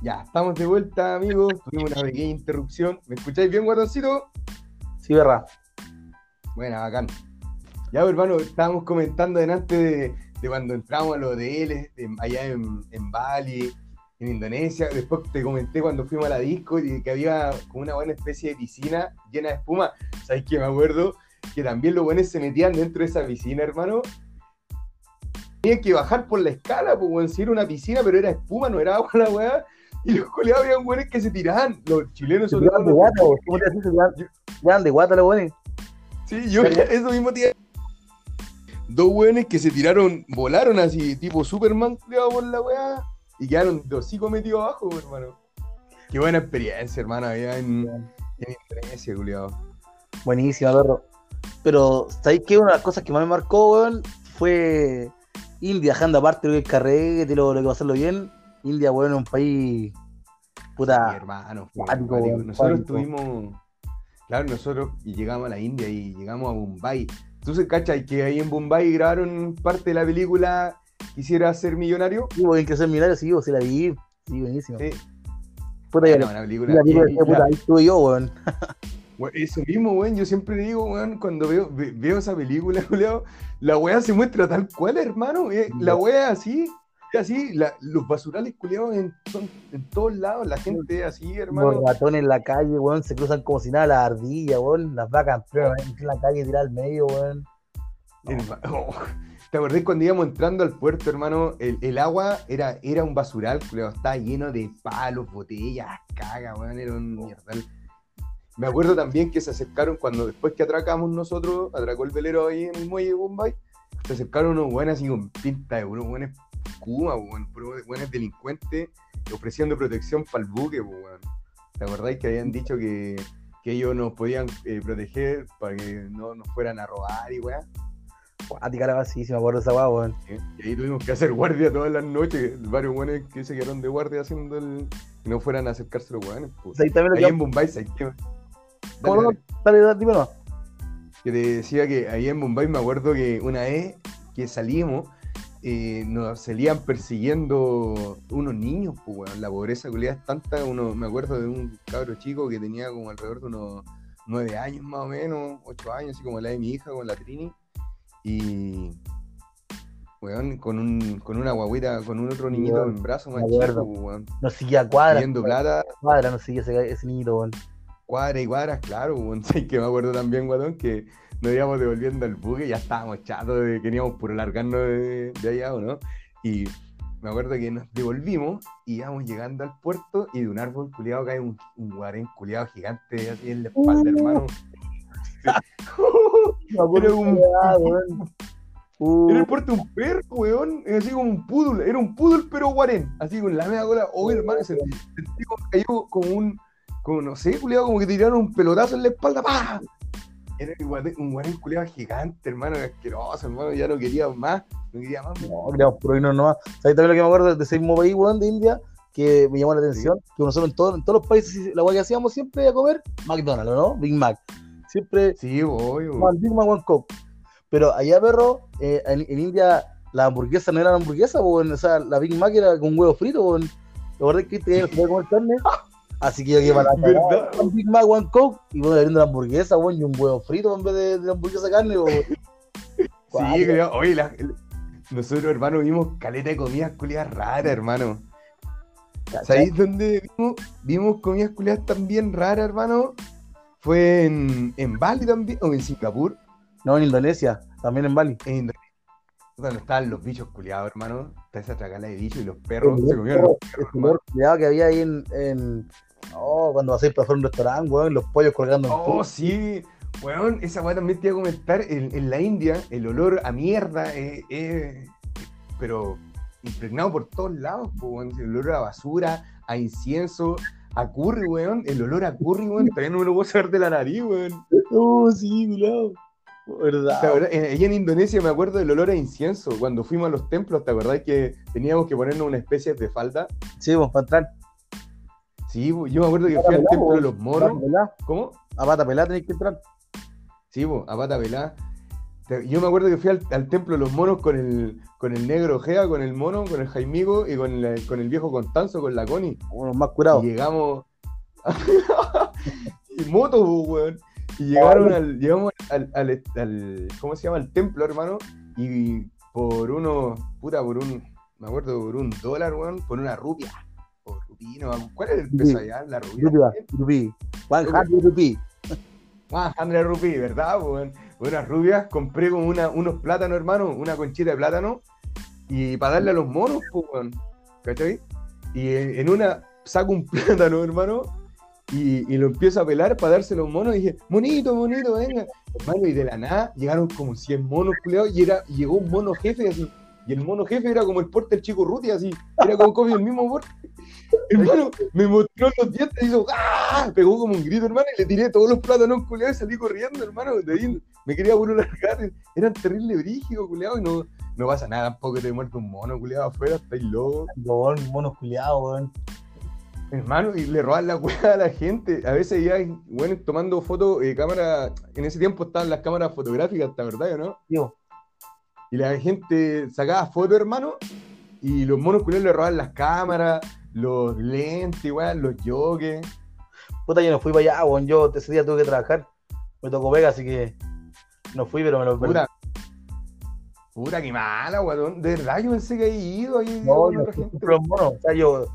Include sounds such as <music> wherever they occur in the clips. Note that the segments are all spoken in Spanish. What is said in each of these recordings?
Ya, estamos de vuelta, amigos. Tuvimos una pequeña interrupción. ¿Me escucháis bien, guatoncito? Sí, verdad. Buena, bacán. Ya, pues, hermano, estábamos comentando delante de, de cuando entramos a los hoteles de- allá en, en Bali, en Indonesia. Después te comenté cuando fuimos a la disco y que había como una buena especie de piscina llena de espuma. ¿Sabes qué? Me acuerdo que también los buenos se metían dentro de esa piscina, hermano. Tenían que bajar por la escala, pues. Si era una piscina, pero era espuma, no era agua la weá. Y los coleados habían buenos que se tiraban. Los chilenos todo. de guata. ¿Cómo te haces? De guata los buenos. Sí, yo <laughs> eso mismo tiene. Dos weones que se tiraron, volaron así, tipo Superman, culiao, por la weá, y quedaron dos hocico metidos abajo, hermano. Qué buena experiencia, hermano, allá en, en Indonesia, culiao. Buenísima, perro. Pero, ¿sabéis qué? Una de las cosas que más me marcó, weón, fue India, dejando aparte lo que es el carrete, lo, lo que pasarlo bien. India, weón, es un país. Sí, Puta. hermano. fue cuático. weón, Nosotros estuvimos, claro, nosotros y llegamos a la India y llegamos a Bombay. Tú se cachas que ahí en Bombay grabaron parte de la película Quisiera ser millonario. Sí, weón, que ser millonario, sí, vos, sí la vi. Sí, buenísimo. Sí, Puta, era la la película. película y- puta, la- ahí estuve yo, weón. Weón, Eso mismo, weón. Yo siempre digo, weón, cuando veo, ve- veo esa película, <laughs> Julio, la weá se muestra tal cual, hermano. eh, La weá así, así, la- los basurales culiados en, son en todos lados, la gente así, hermano. Los ratones en la calle, weón, se cruzan como si nada las ardillas, weón. Las vacas en la calle tiradas al medio, weón. Oh, <laughs> ¿Te acordás cuando íbamos entrando al puerto, hermano? El, el agua era, era un basural, culiao, estaba lleno de palos, botellas, caga, weón, era un mierdal. Me acuerdo también que se acercaron cuando después que atracamos nosotros, atracó el velero ahí en el muelle de Bombay, se acercaron unos buenos así con pinta de unos buenos Kuma, weón, puros buenos delincuentes ofreciendo protección para el buque, weón. ¿Te acordáis que habían dicho que, que ellos nos podían eh, proteger para que no nos fueran a robar y weón? Cuática la sí, me acuerdo de esa weá, weón. Y ahí tuvimos que hacer guardia todas las noches, varios buenos que se quedaron de guardia haciendo el... que no fueran a acercarse los weones, pues. Ahí también lo Ahí que en Bombay, ¿sabes qué? ¿Cómo no? dale. Dale, dime que te decía que ahí en Bombay me acuerdo que una vez que salimos, eh, nos salían persiguiendo unos niños, pues weón, la pobreza culiada es tanta, uno, me acuerdo de un cabro chico que tenía como alrededor de unos nueve años más o menos, ocho años, así como la de mi hija, con la Trini, y weón, con un, con una guaguita, con un otro niñito Weón, en brazo más chico, pues, weón, No seguía cuadra. pidiendo plata, Cuadra, no seguía ese, ese niñito, weón. cuadras y cuadras, claro, weón. <laughs> Sí, que me acuerdo también, que nos íbamos devolviendo al buque ya estábamos chatos, de, queríamos puro largarnos de, de allá, ¿o no? Y me acuerdo que nos devolvimos y íbamos llegando al puerto y de un árbol culiado cae un, un guarén culiado gigante así en la espalda, hermano. <laughs> Me acuerdo Era un-. Uh, Era el puerto un perro, weón, así como un poodle, era un poodle pero guarén, así con la media cola, oh hermano, se sentí como que cayó como un, como no sé, culiado, como que tiraron un pelotazo en la espalda, ¡pah! Era un guarén, culiado gigante, hermano, asqueroso, hermano, ya no quería más, no quería más. No, queríamos puro irnos nomás. ¿Sabes también lo que me acuerdo de ese mismo país, weón, de India? Que me llamó la atención. Que nosotros en, todo- en todos los países, la weá que hacíamos siempre a comer, McDonald's, ¿no? Big Mac. Siempre, Sí, voy, Big Mac, One Coke. Pero allá, perro, eh, en, en India, la hamburguesa no era hamburguesa, weón. O sea, la Big Mac era con huevo frito, weón. ¿Te acuerdas que te iba a comer carne? <laughs> Así que yo que para un Big Mac, One Coke, y bueno, abriendo la hamburguesa, weón, y un huevo frito en vez de, de hamburguesa de carne, weón. <laughs> Sí, culiao, oye, la- el- nosotros, hermano, vimos caleta de comidas culiadas raras, hermano. ¿Sabéis dónde vimos, vimos comidas culiadas también raras, hermano? Fue en, en Bali también, o en Singapur, No, en Indonesia, también en Bali. en Indonesia, donde estaban los bichos culiados, hermano. Está esa tracala de bichos y los perros se comían los El perros, hermano. olor culiado que había ahí en. en oh, cuando vas a ir para a un restaurante, weón, los pollos colgando en Oh, fuego. sí. Weón, esa weá también te iba a comentar. En, en la India, el olor a mierda es. es- pero impregnado por todos lados, weón. El olor a basura, a incienso, a curry, weón. El olor a curry, weón. Todavía no me lo puedo sacar de la nariz, weón. Oh, sí, culiado. ¿Verdad? ¿Te acordás? En- en Indonesia me acuerdo del olor a incienso. Cuando fuimos a los templos, ¿te acordás que teníamos que ponernos una especie de falda? Sí, vamos para entrar. Sí, yo me acuerdo que fui al templo de los moros. ¿Cómo? A pata pelada tenés que entrar. Sí, po, a pata pelada. yo me acuerdo que fui al, al templo de los monos con el, con el negro Gea, con el mono, con el Jaimigo y con, la- con el viejo Constanzo, con la Connie. Uno más curado. Y llegamos. <laughs> y moto, weón. Y llegaron al, llegamos al, al, al- ¿Cómo se llama? Al templo, hermano. Y por unos. Puta, por un. Me acuerdo, por un dólar, weón. Por una rupia. ¿Cuál era el peso allá? La. One hundred rupí. Ah, André Rupí, ¿verdad? Weón? Unas rubias, compré una, unos plátanos, hermano, una conchita de plátano, y para darle a los monos, pues. ¿Cachai? Y en en una saco un <laughs> plátano, hermano, y, y lo empiezo a pelar para dárselo a los monos, y dije, monito, monito, venga. Hermano, y de la nada llegaron como 100 monos, culeados, y era, llegó un mono jefe así. Y el mono jefe era como el porte del chico Ruti, así. Era como copia el mismo porte. <laughs> Hermano, me mostró los dientes y hizo ¡ah! Pegó como un grito, hermano, y le tiré todos los plátanos, culeados, y salí corriendo, hermano. De ahí me quería puro largar. Eran terrible brígidos, culeados, y no, no pasa nada tampoco te muerde un mono, culeado, afuera, estáis loco. Weón, monos culiados, weón. Hermano, y le roban la weá a la gente. A veces ya, bueno, tomando fotos, eh, cámara. En ese tiempo estaban las cámaras fotográficas, ¿está verdad o no? Y la gente sacaba fotos, hermano, y los monos culeados le roban las cámaras, los lentes, igual, los jokes. puta, yo no fui para allá, weón. Yo ese día tuve que trabajar. Me tocó Vega, así que no fui, pero me lo perdí. Puta. Puta, qué mala, weón. De verdad, yo pensé que había ido ahí No, no gente. O sea, yo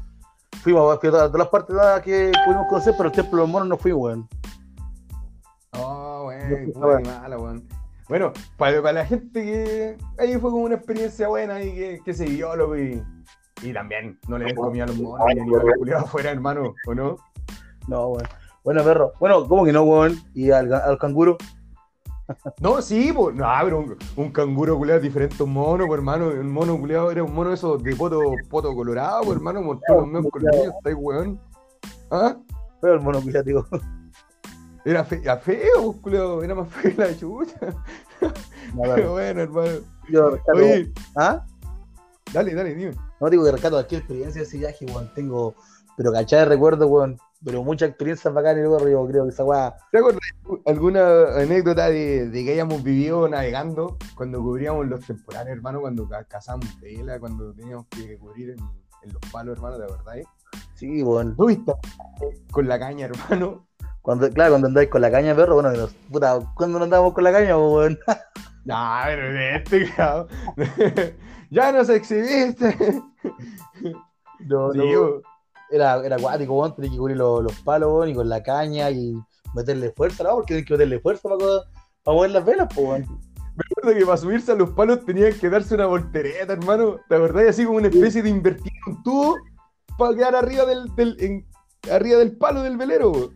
fuimos fui a todas, las partes que pudimos conocer, pero el templo de los monos no fui, weón. Yo weón, puta, qué mala, weón. Bueno, para, para la gente que. Ahí fue como una experiencia buena y que, que se vio, loco, y, y también no le den comida a los monos y animales culiados afuera, hermano, ¿o no? No, weón. Bueno, perro. Bueno, ¿cómo que no, weón? Y al, al canguro. No, sí, pues, no, pero un, un canguro culiado es diferente a un mono, pues, hermano. Un mono culiado era un mono eso de poto, poto colorado, pues, hermano, mostró los meos colmillos, está ahí, weón. ¿Ah? Pero el mono culiado, digo. Era, fe- era feo, pues, culiado, era más feo que la chucha. Nada, <laughs> Pero bueno, hermano. yo. Oye, ¿Ah? dale, dale, dime. No digo que rescato cualquier experiencia de ese viaje, weón. Tengo, pero cachada de recuerdo, weón. Pero muchas experiencias bacanas, weón. Yo creo que esa weá. ¿Te acuerdas alguna anécdota de, de que hayamos vivido navegando cuando cubríamos los temporales, hermano? Cuando ca- cazamos vela, cuando teníamos que cubrir en, en los palos, hermano, de verdad, ¿eh? Sí, weón. ¿Tú viste? Con la caña, hermano. Cuando, claro, cuando andáis con la caña, perro, bueno, nos, puta, cuando no andábamos con la caña, weón. <laughs> No, pero de este <laughs> grado. Ya nos exhibiste. <laughs> No, Sí, no, era, era acuático, weón. Tenía que cubrir los, los palos, weón, y con la caña y meterle fuerza, ¿no? Porque tienes que meterle fuerza para, para mover las velas, pues, weón. Me acuerdo que para subirse a los palos tenían que darse una voltereta, hermano. ¿Te acordás? Así como una especie de invertir un tubo para quedar arriba del, del- en- arriba del palo del velero.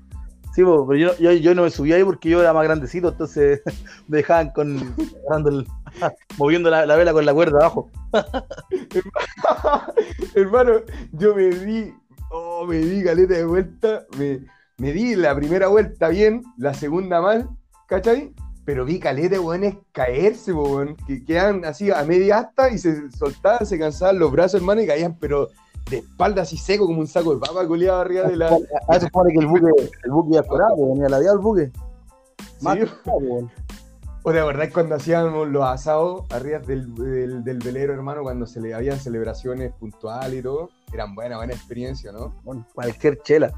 Sí, pero yo, no me subí ahí porque yo era más grandecito, entonces <laughs> me dejaban con el- <laughs> moviendo la, la vela con la cuerda abajo. <laughs> hermano, yo me di, oh, me di caleta de vuelta. Me, me di la primera vuelta bien, la segunda mal, ¿cachai? Pero vi caleta de weones caerse, weón, que quedan así a media asta y se soltaban, se cansaban los brazos, hermano, y caían, pero de espalda así seco como un saco de papa coleado arriba de la. A eso supone que el buque, el buque ya esperaba, po, venía ladeado el buque. Más Sí. weón. O de verdad cuando hacíamos los asados arriba del, del, del velero, hermano, cuando se le habían celebraciones puntuales y todo, eran buena, buena experiencia, ¿no? Bueno, cualquier chela.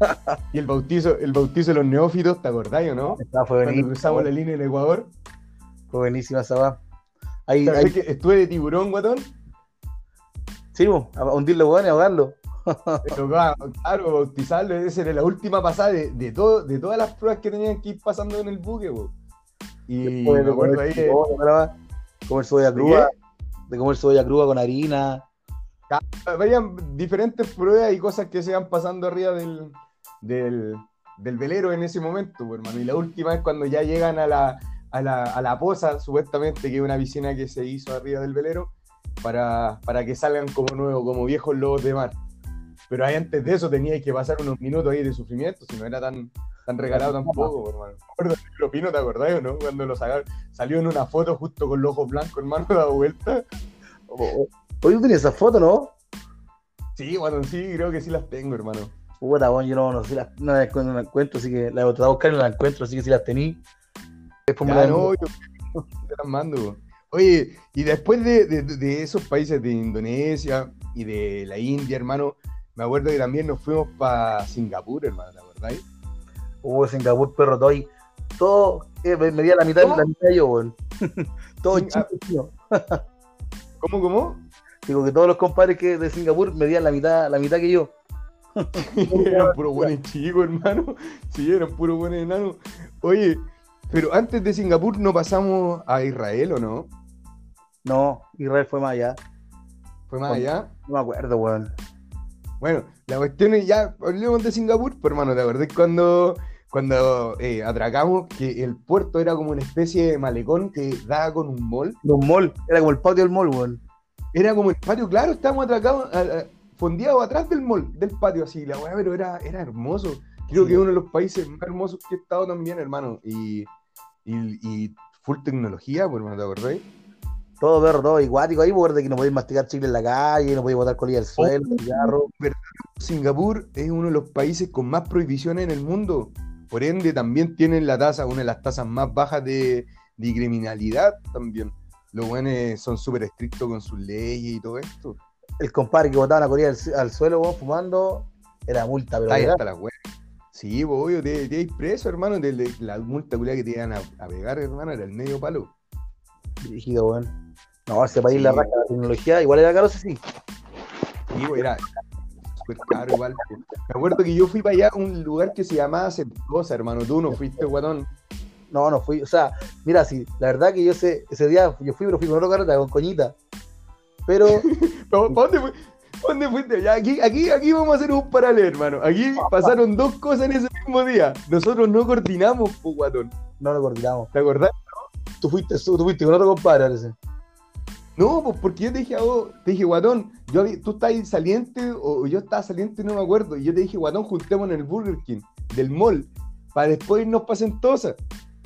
<laughs> Y el bautizo, el bautizo de los neófitos, ¿te acordáis o no? Esta fue Cuando cruzamos la línea en Ecuador. Fue buenísima esa va. Ahí, ¿Sabes ahí, que estuve de tiburón, guatón? Sí, po, a hundirlo, weón, y ahogarlo. Tocaba, claro, bautizarlo. Esa era la última pasada de, de, todo, de todas las pruebas que tenían que ir pasando en el buque, po. Y Después me de acuerdo comer ¿De cruda, de comer cebolla cruda con harina. Habían diferentes pruebas y cosas que se iban pasando arriba del, del, del velero en ese momento, pues, hermano. Y la última es cuando ya llegan a la, a la, a la poza, supuestamente, que es una piscina que se hizo arriba del velero, para, para que salgan como nuevos, como viejos lobos de mar. Pero ahí antes de eso teníais que pasar unos minutos ahí de sufrimiento, si no era tan, tan regalado tampoco, pues, hermano. Me acuerdo de Negro Pino, ¿te acordás o no? Cuando lo sacaron, salió en una foto justo con los ojos blancos, hermano, <laughs> dado vuelta. Oye, tú tenías esa foto, ¿no? Sí, bueno, sí, creo que sí las tengo, hermano. Puta, bueno, yo no, no sé, las- no las encuentro, no las encuentro, así que la voy a buscar y no las encuentro, así que si las tení. Después me Ya, las no, yo, Te las mando. Oye, y después de, de- de esos países de Indonesia y de la India, hermano, me acuerdo que también nos fuimos para Singapur, hermano, ¿te acordáis? Hubo Singapur, perro, todo ahí. Todo, eh, me la mitad, ¿Cómo? la mitad yo, weón. <laughs> todo Sí, chico, tío. <laughs> ¿Cómo, cómo? Digo que todos los compadres que de Singapur medían la mitad, la mitad que yo. <laughs> eran puros buenos chicos, hermano. Sí, eran puros buenos enanos. Oye, pero antes de Singapur no pasamos a Israel, ¿o no? No, Israel fue más allá. Fue más allá. No me acuerdo, weón. Bueno, la cuestión es ya, hablemos de Singapur, pues hermano, ¿te acordás cuando, cuando eh, atracamos que el puerto era como una especie de malecón que daba con un mall? Un mall, era como el patio del mall, weón. Era como el patio, claro, estábamos atracados, a- a- fondeados atrás del mall, del patio así, la weá, pero era, era hermoso. Creo Sí. que es uno de los países más hermosos que he estado también, hermano. Y, y, y full tecnología, pues hermano, ¿te acordáis? Todo perro, todo iguático ahí, porque que no podéis masticar chicle en la calle, no podéis botar colilla al suelo, Oh. cigarro. Singapur es uno de los países con más prohibiciones en el mundo. Por ende, también tienen la tasa, una de las tasas más bajas de, de criminalidad también. Los buenos son súper estrictos con sus leyes y todo esto. El compadre que botaba la colilla al, al suelo, weón, fumando, era multa, pero Ahí hasta la wea. Sí, pues, obvio, te, te preso, hermano. de- de- la multa que te iban a, a pegar, hermano, era el medio palo. dirigido, weón. No, ese país Sí. la raja la tecnología, igual era caro, sí, sí. Era súper caro igual. Me acuerdo que yo fui para allá a un lugar que se llamaba Sentosa, hermano. Tú no fuiste, guatón. No, no fui, o sea, mira, sí, la verdad que yo ese, ese día yo fui, pero fui con otro carreta, con coñita. Pero, <laughs> ¿Para dónde, fui- dónde fuiste? Ya, aquí, aquí, aquí vamos a hacer un paralelo, hermano. Aquí pasaron dos cosas en ese mismo día. Nosotros no coordinamos, pues, guatón. no lo coordinamos. ¿Te acordás? Tú fuiste, tú fuiste con otro compadre, parece. No, pues porque yo te dije a vos, te dije, guatón, tú estás ahí saliente o yo estaba saliente, no me acuerdo. Y yo te dije, guatón, juntémonos en el Burger King del mall para después irnos para Sentosa.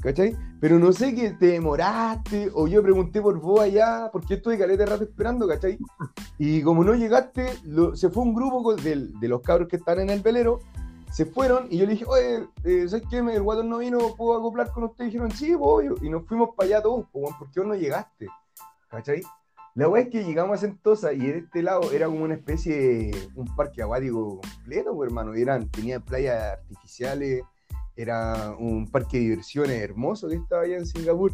¿Cachai? Pero no sé que te demoraste o yo pregunté por vos allá, porque estuve caleta de rato esperando, ¿cachai? Y como no llegaste, se fue un grupo del- de, los cabros que están en el velero, se fueron y yo le dije, oye, eh, ¿sabes qué? El guatón no vino, ¿puedo acoplar con usted? Dijeron, sí, obvio. Y nos fuimos para allá todos, pues, ¿por qué vos no llegaste? ¿Cachai? La weá es que llegamos a Sentosa y de este lado era como una especie de un parque acuático completo, pues, hermano. Eran, tenía playas artificiales, era un parque de diversiones hermoso que estaba allá en Singapur.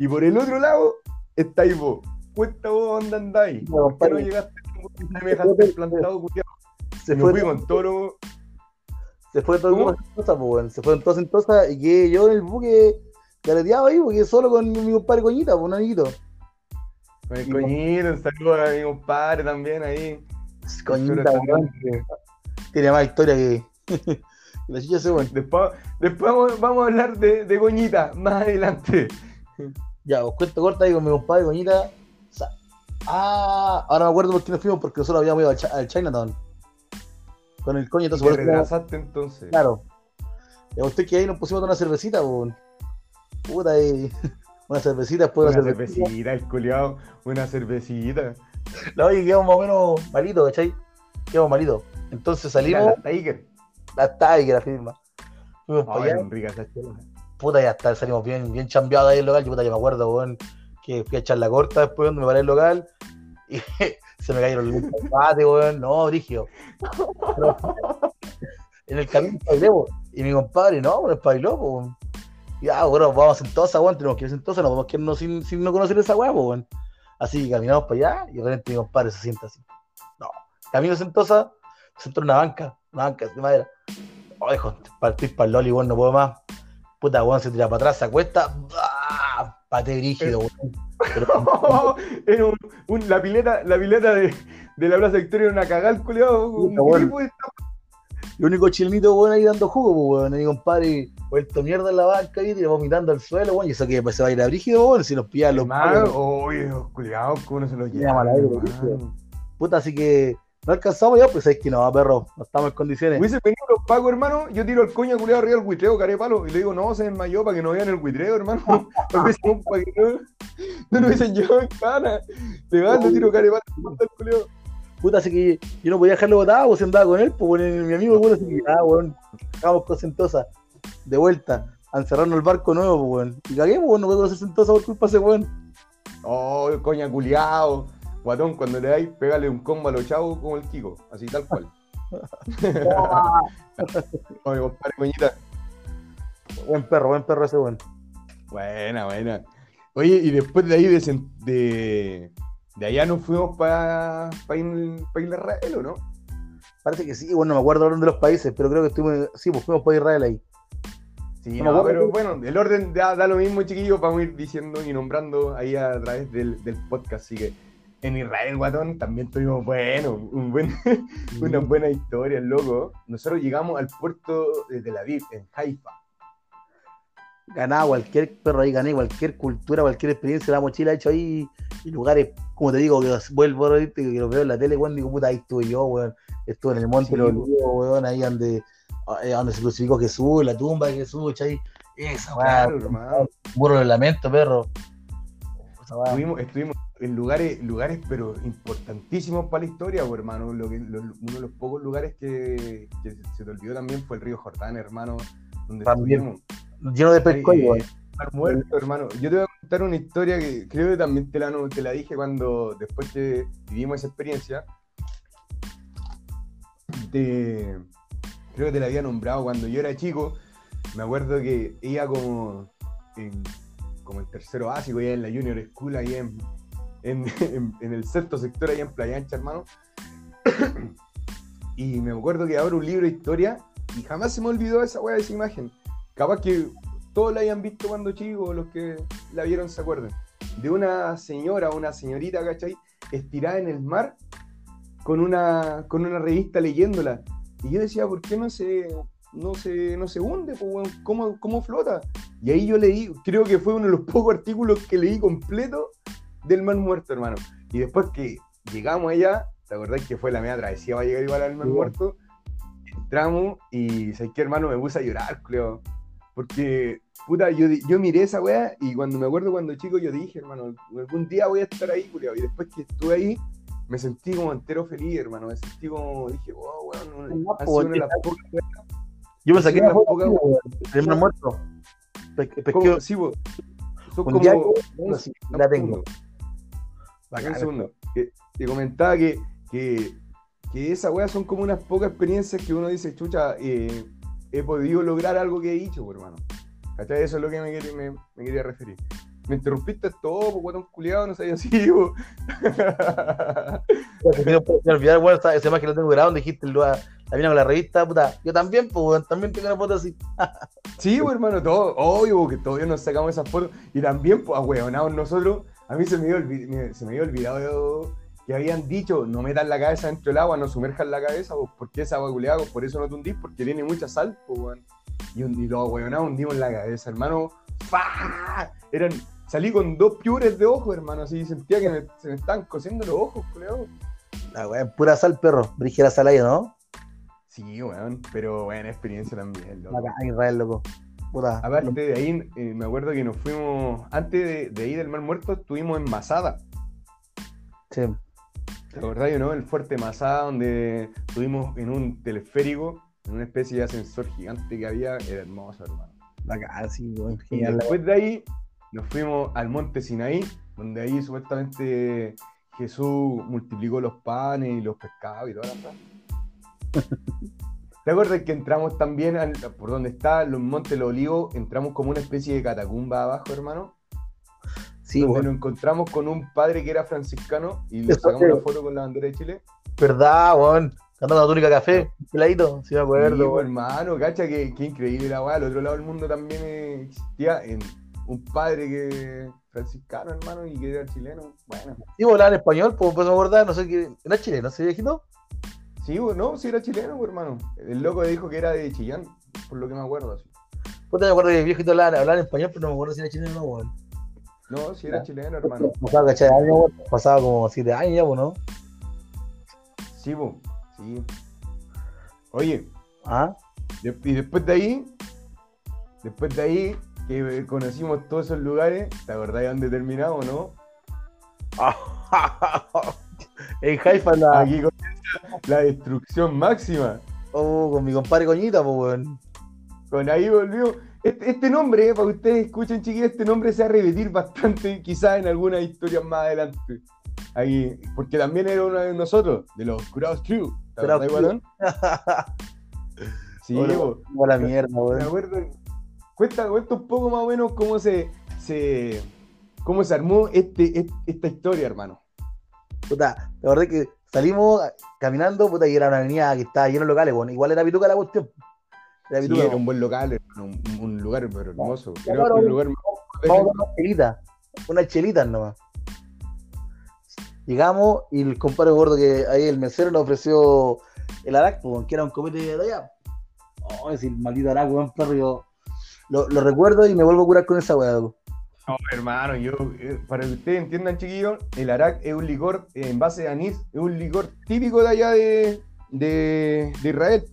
Y por el otro lado estáis vos. Cuenta vos dónde andáis. No, ¿Por qué no llegaste? Me dejaste plantado. Se Me fue, fui con todo lo- se fue todo el a Sentosa, pues, weón. Se fueron todos a Sentosa y quedé yo en el buque galeteado ahí, porque solo con mi compadre coñita, pues, un amiguito. Con el coñito. Un saludo a mi compadre también ahí. Coñita. Tiene más historia que. <laughs> la chicha ese, weón. Después, después vamos, vamos a hablar de, de coñita más adelante. Ya, os cuento corta ahí con mi compadre coñita. Ah, ahora me acuerdo por qué nos fuimos, porque nosotros habíamos ido al, al Chinatown. Con el coño, entonces te retrasaste entonces. Claro. Y a usted que ahí nos pusimos una cervecita, weón. Puta, y... <laughs> una cervecita después de Una una cervecita. cervecita, el culiao, una cervecita. La oye, quedamos más o menos malitos, ¿cachai? Quedamos malitos. Entonces Mira, salimos, la Tiger. la Tiger, la firma. Fuimos para Ay, allá, chelas. puta, ya está, salimos bien, bien chambeados ahí en el local. Yo, puta, ya me acuerdo, weón, que fui a echar la corta después donde me paré el local y <laughs> se me cayeron los empates, weón. No, Brigio. <laughs> En el camino bailemos. Y mi compadre, no, pues bailó, pues. Ya, bueno, vamos a Sentosa, weón, tenemos que ir a Sentosa, no podemos quedarnos sin, sin no conocer esa weá, weón. Así que caminamos para allá y de repente mi compadre se sienta así. No, camino a Sentosa, se sentó en una banca, una banca de madera. Oh, hijo, partir para el loli, weón, no puedo más. Puta, weón, se tira para atrás, se acuesta, ¡ah! pate brígido, weón. Pero, <laughs> Era un, un- la pileta, la pileta de, de la Plaza Victoria era una cagada, el culiao. Un El único chilenito, weón, ahí dando jugo, weón. Y compadre, vuelto mierda en la banca y tira vomitando al suelo, weón. Y eso que pues, se va a ir a brígido, weón, si nos pillan los palos. oye, culiados, que uno se los Ya, lleva. Puta, así que no alcanzamos ya, pues es que no, perro, no estamos en condiciones. Hubiese venido los pagos, hermano, yo tiro el coño culiado arriba del buitreo, carepalo, y le digo, no, se desmayó para que no vean el buitreo, hermano. <laughs> Para que, no, no nos hubiesen llevado en pana. Le tiro carepalo, el culiao. Puta, así que yo no podía dejarlo botado, pues andaba con él, pues weón, mi amigo, weón, así que, ah, weón, dejamos con Sentosa, de vuelta. a encerrarnos el barco nuevo, pues, weón. Y cagué, pues, no puedo hacer sentado por culpa de ese weón. Oh, coña culiao. Guatón, cuando le dais, pégale un combo a los chavos como el Kiko, así tal cual. <laughs> Oye, compadre, coñita. Buen perro, buen perro ese weón. Buena, buena. Oye, y después de ahí, de, de, de allá nos fuimos para pa Israel, ¿o no? Parece que sí, bueno, no me acuerdo el orden de los países, pero creo que estuvimos, sí, pues fuimos por Israel ahí. Sí, No pero bueno, el orden da, da lo mismo, chiquillos, vamos a ir diciendo y nombrando ahí a través del, del podcast. Así que en Israel, guatón, también tuvimos, bueno, un buen, <laughs> una buena historia, loco. Nosotros llegamos al puerto de Tel Aviv, en Haifa. Ganaba cualquier perro ahí, gané cualquier cultura, cualquier experiencia, la mochila hecho ahí, lugares, como te digo, que los vuelvo a que los veo en la tele, weón, digo, puta, ahí estuve yo, weón. Estuve en el Monte Sí, weón. Weón, ahí donde, eh, donde se crucificó Jesús, la tumba de Jesús, ¿cachai? Esa Claro, weón, hermano. muro del lamento, perro. Esa. Estuvimos, estuvimos en lugares, lugares, pero importantísimos para la historia, pues, hermano. Lo que, lo- uno de los pocos lugares que, que se te olvidó también fue el río Jordán, hermano, donde También. estuvimos. Lleno de pescoy, Eh, muerto, hermano. Yo te voy a contar una historia que creo que también te la, no- te la dije cuando, después que vivimos esa experiencia. Te- creo que te la había nombrado cuando yo era chico. Me acuerdo que iba como en, como en tercero básico, ya en la Junior School, ahí en, en, <laughs> en- en el sexto sector, ahí en Playa Ancha, hermano. y me acuerdo que abro un libro de historia y jamás se me olvidó esa weá, esa imagen. Capaz que todos la hayan visto cuando chicos, los que la vieron se acuerdan. De una señora, una señorita, ¿cachai? Estirada en el mar con una, con una revista leyéndola. Y yo decía, ¿por qué no se, no se, no se hunde? ¿Cómo, ¿Cómo flota? Y ahí yo leí, creo que fue uno de los pocos artículos que leí completo del mar muerto, hermano. Y después que llegamos allá, ¿te acordás que fue la media travesía para llegar igual al mar Sí. muerto? Entramos y, ¿sabes qué, hermano? Me puse a llorar, creo. Porque, puta, yo, yo miré esa weá y cuando me acuerdo cuando chico yo dije, hermano, algún día voy a estar ahí, culiao. Y después que estuve ahí, me sentí como entero feliz, hermano. Me sentí como, dije, wow, weón, Un guapo, ha sido una de weón. las pocas Yo me saqué foto, poca- weón, mar muerto. Pe- pesqué como- sí, po. Son como. la tengo. Bacán, Un segundo. Que, que comentaba que, que, que esa weá son como unas pocas experiencias que uno dice, chucha, eh, he podido lograr algo que he dicho, pues, hermano. ¿Cachai? Eso es lo que me, quería- me, me quería referir. Me interrumpiste todo, pues, guatón culiado, no sabía así, <laughs> puede olvidar, weón, esa, imagen la tengo grabada donde dijiste lo- la mina con la revista, puta. Yo también, pues, también tengo una foto así. Sí, pues, hermano, todo, obvio que todavía nos sacamos esas fotos. Y también, pues, ahueonados nosotros, a mí se me había, se me había olvidado que habían dicho, no metan la cabeza dentro del agua, no sumerjan la cabeza, pues, porque esa agua culiada, por eso no te hundís, porque tiene mucha sal, pues, weón. Y, y los ahueonados hundimos la cabeza, hermano. ¡Fah! Eran, salí con dos piures de ojos, hermano, así sentía que me- se me estaban cosiendo los ojos, culiado. La weón, pura sal, perro. Brígida sal ahí, ¿no? Sí, weón, pero buena experiencia también, loco. Bacán, Israel, loco. Puta. Aparte de ahí, eh, me acuerdo que nos fuimos, antes de, de ir del Mar Muerto, estuvimos en Masada. Sí. ¿Te acordás o no? El fuerte Masada, donde estuvimos en un teleférico, en una especie de ascensor gigante que había, era hermoso, hermano. Bacán, sí, weón. Y después de ahí, nos fuimos al monte Sinaí, donde ahí supuestamente Jesús multiplicó los panes y los pescados y toda la. <laughs> ¿Te acuerdas que entramos también al- por donde está los Montes los Olivos? Entramos como una especie de catacumba abajo, hermano. Sí, weón. nos encontramos con un padre que era franciscano y le sacamos sí. una foto con la bandera de Chile. ¿Verdad, weón? Cantando la túnica café, peladito, sí me Sí, acuerdo, pues, weón. hermano, cacha, que, que increíble la weá. Al otro lado del mundo también existía en un padre que franciscano, hermano, y que era chileno. Bueno, Sí, hablaba en español, pues pues me acordaba, no sé qué. ¿Era chileno ese viejito? sí, no, sí era chileno, pues, hermano. El loco dijo que era de Chillán, por lo que me acuerdo. Así. Puta, me acuerdo que el viejito hablaba, hablaba en español, pero no me acuerdo si era chileno o no, weón. No, sí era chileno, hermano. Pasaba. Pasaba como siete años ya, ¿no? Sí, pues, sí. Oye, Ah, de- y después de ahí, después de ahí, que conocimos todos esos lugares, ¿te acordás de dónde terminamos, no? <laughs> en Haifa la. Aquí comienza la destrucción máxima. Oh, con mi compadre Coñita, pues, weón. Con ahí volvió. Este, este nombre, para que ustedes escuchen, chiquillos, este nombre se va a repetir bastante, quizás en algunas historias más adelante. Ahí, porque también era uno de nosotros, de los Curados Crew. ¿Te Curados acordás, Guatón? <laughs> Sí, hola, la mierda, Me acuerdo. Cuenta, cuenta un poco más o menos cómo se, se cómo se armó este, est- esta historia, hermano. Puta, la verdad es que salimos caminando, puta, y era una avenida que estaba lleno de locales, weón. Igual era pituca la cuestión. Era Sí, era un buen local, hermano, un, un lugar pero hermoso. Claro, un lugar Vamos a tomar unas chelitas, unas chelitas nomás. Llegamos y el compadre gordo que ahí el mesero nos ofreció el arac, pues, que era un comete de allá. Oh, ese maldito arac, weón, perro, lo, lo recuerdo y me vuelvo a curar con esa weá. No, hermano, yo, eh, para que ustedes entiendan, chiquillos, el Arak es un licor eh, en base de anís, es un licor típico de allá de, de, de Israel.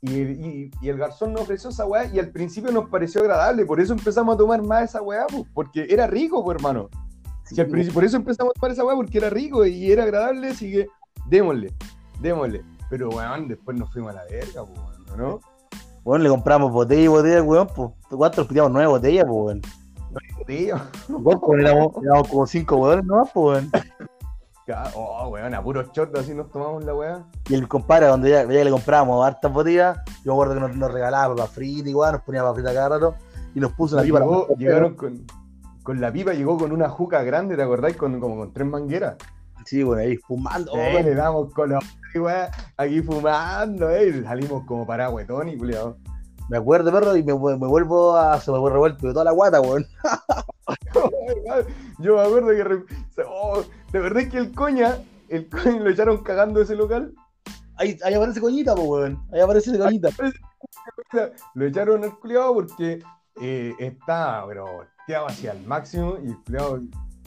Y, y- y el garzón nos ofreció esa weá y al principio nos pareció agradable, por eso empezamos a tomar más esa weá, po, porque era rico, po, hermano. Si al principio, por eso empezamos a tomar esa weá, porque era rico y era agradable, así que démosle, démosle. Pero weón, después nos fuimos a la verga, po, weón, ¿no? Bueno, le compramos botella y botella, weón, pues. ¿Cuántos pillamos? Nueve botellas, pues, weón. Tío. Igual, pues, éramos, éramos como cinco weones nomás, pues, weón. <laughs> Oh, weón, a puros así nos tomamos la weá. Y el compadre, donde ya, ya le comprábamos hartas botellas, yo me acuerdo que nos, nos regalaba papas fritas, igual, nos ponía papas fritas cada rato, y nos puso una pipa. Llegó- llegaron con, con la pipa, llegó con una juca grande, ¿te acordáis? Con, como con tres mangueras. Sí, bueno, ahí fumando. Le damos con la weá, aquí fumando, eh, y salimos como para huetón y culiado. Me acuerdo, perro, y me, me vuelvo a. Se me revuelto de toda la guata, weón. <laughs> Yo me acuerdo que. oh, ¿De verdad es que el coña, el coña lo echaron cagando de ese local? Ahí, ahí aparece coñita, pues, weón. Ahí aparece coñita. Lo echaron al culiado porque eh, está, pero volteado hacia el máximo y el culiado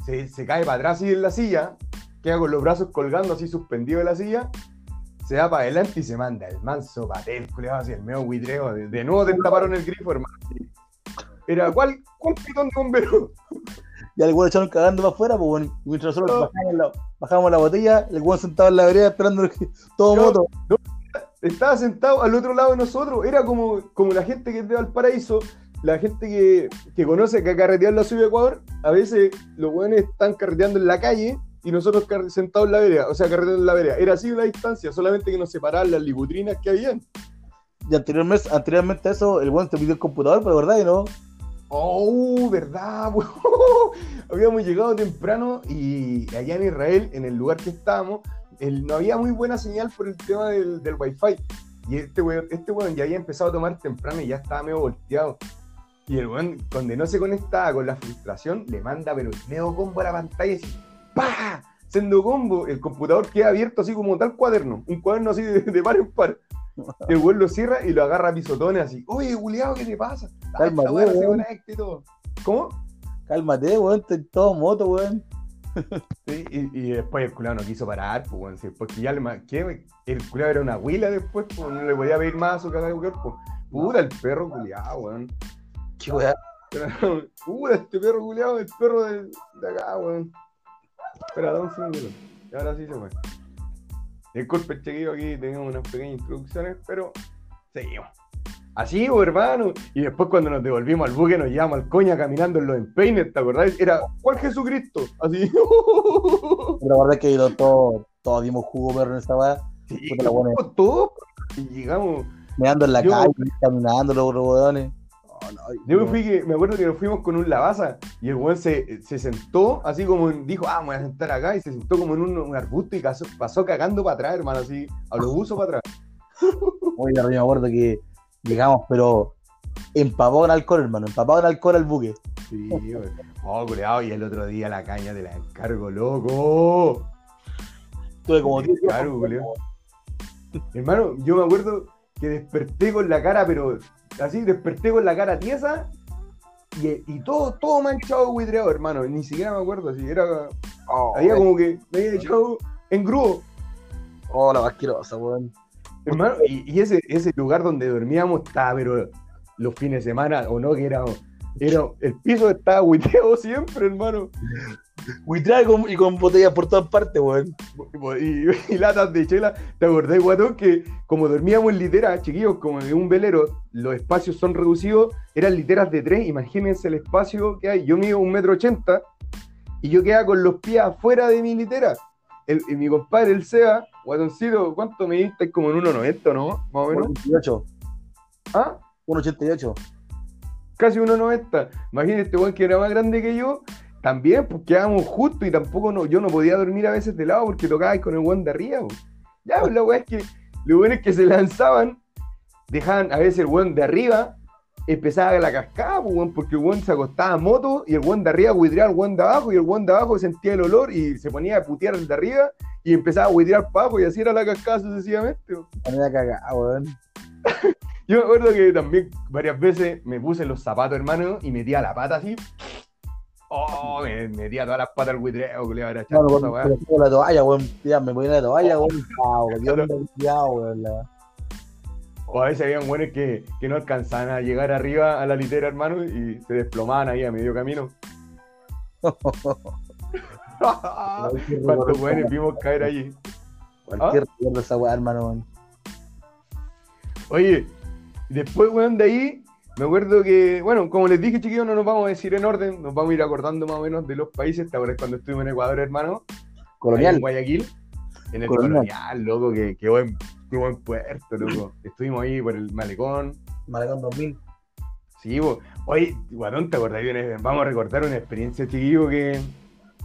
se, se cae para atrás y en la silla, queda con los brazos colgando así suspendido de la silla, se da para adelante y se manda el manso patel, culiado hacia el medio buitreo. De, de nuevo te taparon el grifo, hermano. Era, ¿cuál, cuál pitón de bombero? Ya el weón lo echaron cagando para afuera, pues. Y mientras nosotros No. bajamos la, bajamos la botella, el weón sentado en la vereda esperando que <laughs> todo Yo- moto. estaba sentado al otro lado de nosotros, era como, como la gente que es de Valparaíso, la gente que, que conoce que a carretear la ciudad de Ecuador, a veces los buenos están carreteando en la calle y nosotros sentados en la vereda, o sea, carreteando en la vereda. Era así la distancia, solamente que nos separaban las libutrinas que habían. Y anteriormente, anteriormente a eso, el weón te pidió el computador, pero verdad, y no. Oh, verdad, <laughs> weón. Habíamos llegado temprano y allá en Israel, en el lugar que estábamos, el- no había muy buena señal por el tema del, del wifi. Y este weón, este weón ya había empezado a tomar temprano y ya estaba medio volteado. Y el weón, donde no se conectaba con la frustración, le manda pero medio combo a la pantalla y así, ¡pa! Sendo combo, el computador queda abierto así como tal cuaderno, un cuaderno así de, de par en par. El weón lo cierra y lo agarra a pisotones así, oye, culiao, ¿qué te pasa? Ah, Cálmate, esta weá no se weón. conecta y todo. ¿Cómo? Cálmate, weón, estoy todo moto, weón. Sí, y, y después el culado no quiso parar, pues, weón, porque ya le ¿qué? el culado era una huila después, pues, no le podía pedir más a su cagado de cuerpo. Puta, el perro culiado, weón. Qué weá. <laughs> Puta, este perro culiado, el perro de, de acá, weón. Espera, da un segundo. Y ahora sí se fue. Disculpe, chiquillo, aquí tenemos unas pequeñas introducciones, pero seguimos. Así, pues, hermano. Y después cuando nos devolvimos al buque nos llevamos al coña caminando en los empeines, ¿te acordás? Era, ¿cuál Jesucristo? Así. <laughs> Pero la verdad es que todos todo, todos dimos jugo, perro, en esa weá. Sí, todo. Y llegamos. En la Yo- calle, caminando los weones. No, Yo me fui que, me acuerdo que nos fuimos con un lavaza y el weón se, se sentó así como en- dijo, ah, me voy a sentar acá y se sentó como en un, un arbusto y pasó cagando para atrás, hermano, así, a los buzos para atrás. <laughs> Oye, la me acuerdo que llegamos, pero empapado en alcohol, hermano, empapado en alcohol al buque. Sí, weón. Oh, culeado, y el otro día la caña te la encargo, loco. Tuve como Sí, 10 días claro, con- Julio. Hermano, yo me acuerdo que desperté con la cara, pero así, desperté con la cara tiesa y, y todo, todo manchado de buitreado, hermano. Ni siquiera me acuerdo, así, era, Oh, había como que me había echado en grupo. oh, la asquerosa, weón. Hermano, y, y ese, ese lugar donde dormíamos estaba, pero los fines de semana, o no, que era, era el piso estaba <laughs> buiteado siempre, hermano. Huitral y con, y con botellas por todas partes, weón. Y, y latas de chela. ¿Te acordás, guatón, que como dormíamos en literas, chiquillos, como en un velero, los espacios son reducidos, eran literas de tres, imagínense el espacio que hay. Yo mido un metro ochenta y yo quedaba con los pies afuera de mi litera. El, y mi compadre, el Seba, guatoncito, ¿cuánto me diste? Como en 1,90, ¿no? Más o menos. 1.88. ¿Ah? 1.88. casi 1,90. Imagínate, este weón que era más grande que yo, también, pues quedábamos justos y tampoco no, yo no podía dormir a veces de lado porque tocaba con el de arriba. pues. Ya, pues la weá es que los weones que se lanzaban, dejaban a veces el weón de arriba, empezaba la cascada, pues, weón, porque el weón se acostaba a moto y el weón de arriba huidreaba al weón de abajo y el weón de abajo sentía el olor y se ponía a putear al de arriba y empezaba a huidrear para abajo y así era la cascada sucesivamente. pues. Manera cagada, weón. <laughs> Yo me acuerdo que también varias veces me puse los zapatos, hermano, y metía la pata así. Oh, me metía todas las patas al buitreo, que le iba a echar me pongo la toalla, weón. Ya, me voy a la toalla, weón. Chao, Dios me cuidado, weón. O a veces habían buenos que, que no alcanzaban a llegar arriba a la litera, hermano, y se desplomaban ahí a medio camino. ¿Cuántos buenos vimos caer allí? Cualquier recuerdo de esa weá, hermano, weón. Oye, después, weón, de ahí, me acuerdo que, bueno, como les dije, chiquillos, no nos vamos a decir en orden, nos vamos a ir acordando más o menos de los países. ¿Te acuerdas cuando estuvimos en Ecuador, hermano? Colonial. En Guayaquil. En el Colonial. colonial, loco, que, que buen, qué buen puerto, loco. <laughs> Estuvimos ahí por el malecón. Malecón 2000. Sí, bo. oye, Guatón, ¿te acordás? Vamos a recordar una experiencia, chiquillo, que,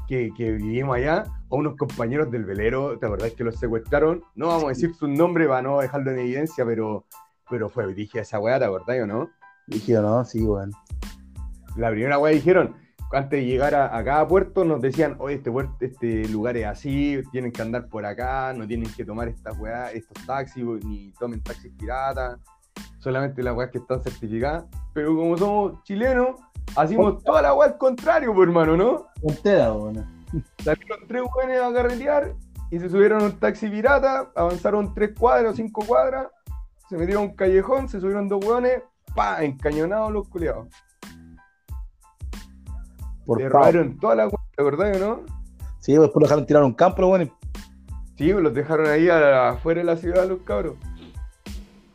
que, que vivimos allá. A unos compañeros del velero, ¿te acordás que los secuestraron? No vamos a decir su nombre para no dejarlo en evidencia, pero, pero fue dije esa weá, ¿te acordás o no? Dije, ¿no? Sí, weón. La primera weá dijeron, antes de llegar a, a cada puerto, nos decían, oye, este, puerto, este lugar es así, tienen que andar por acá, no tienen que tomar estas weá, estos taxis, ni tomen taxis piratas, solamente las weas que están certificadas. Pero como somos chilenos, hacemos toda la weá al contrario, pues, hermano, ¿no? Entera, weón. Salieron tres weones a carretear y se subieron a un taxi pirata, avanzaron tres cuadras o cinco cuadras, se metieron a un callejón, se subieron dos weones, pa, encañonados los culiados. Por Le robaron toda la weá, ¿te acordás o no? Sí, después lo dejaron tirar un campo, los weones. Sí, pues, los dejaron ahí la- afuera de la ciudad los cabros.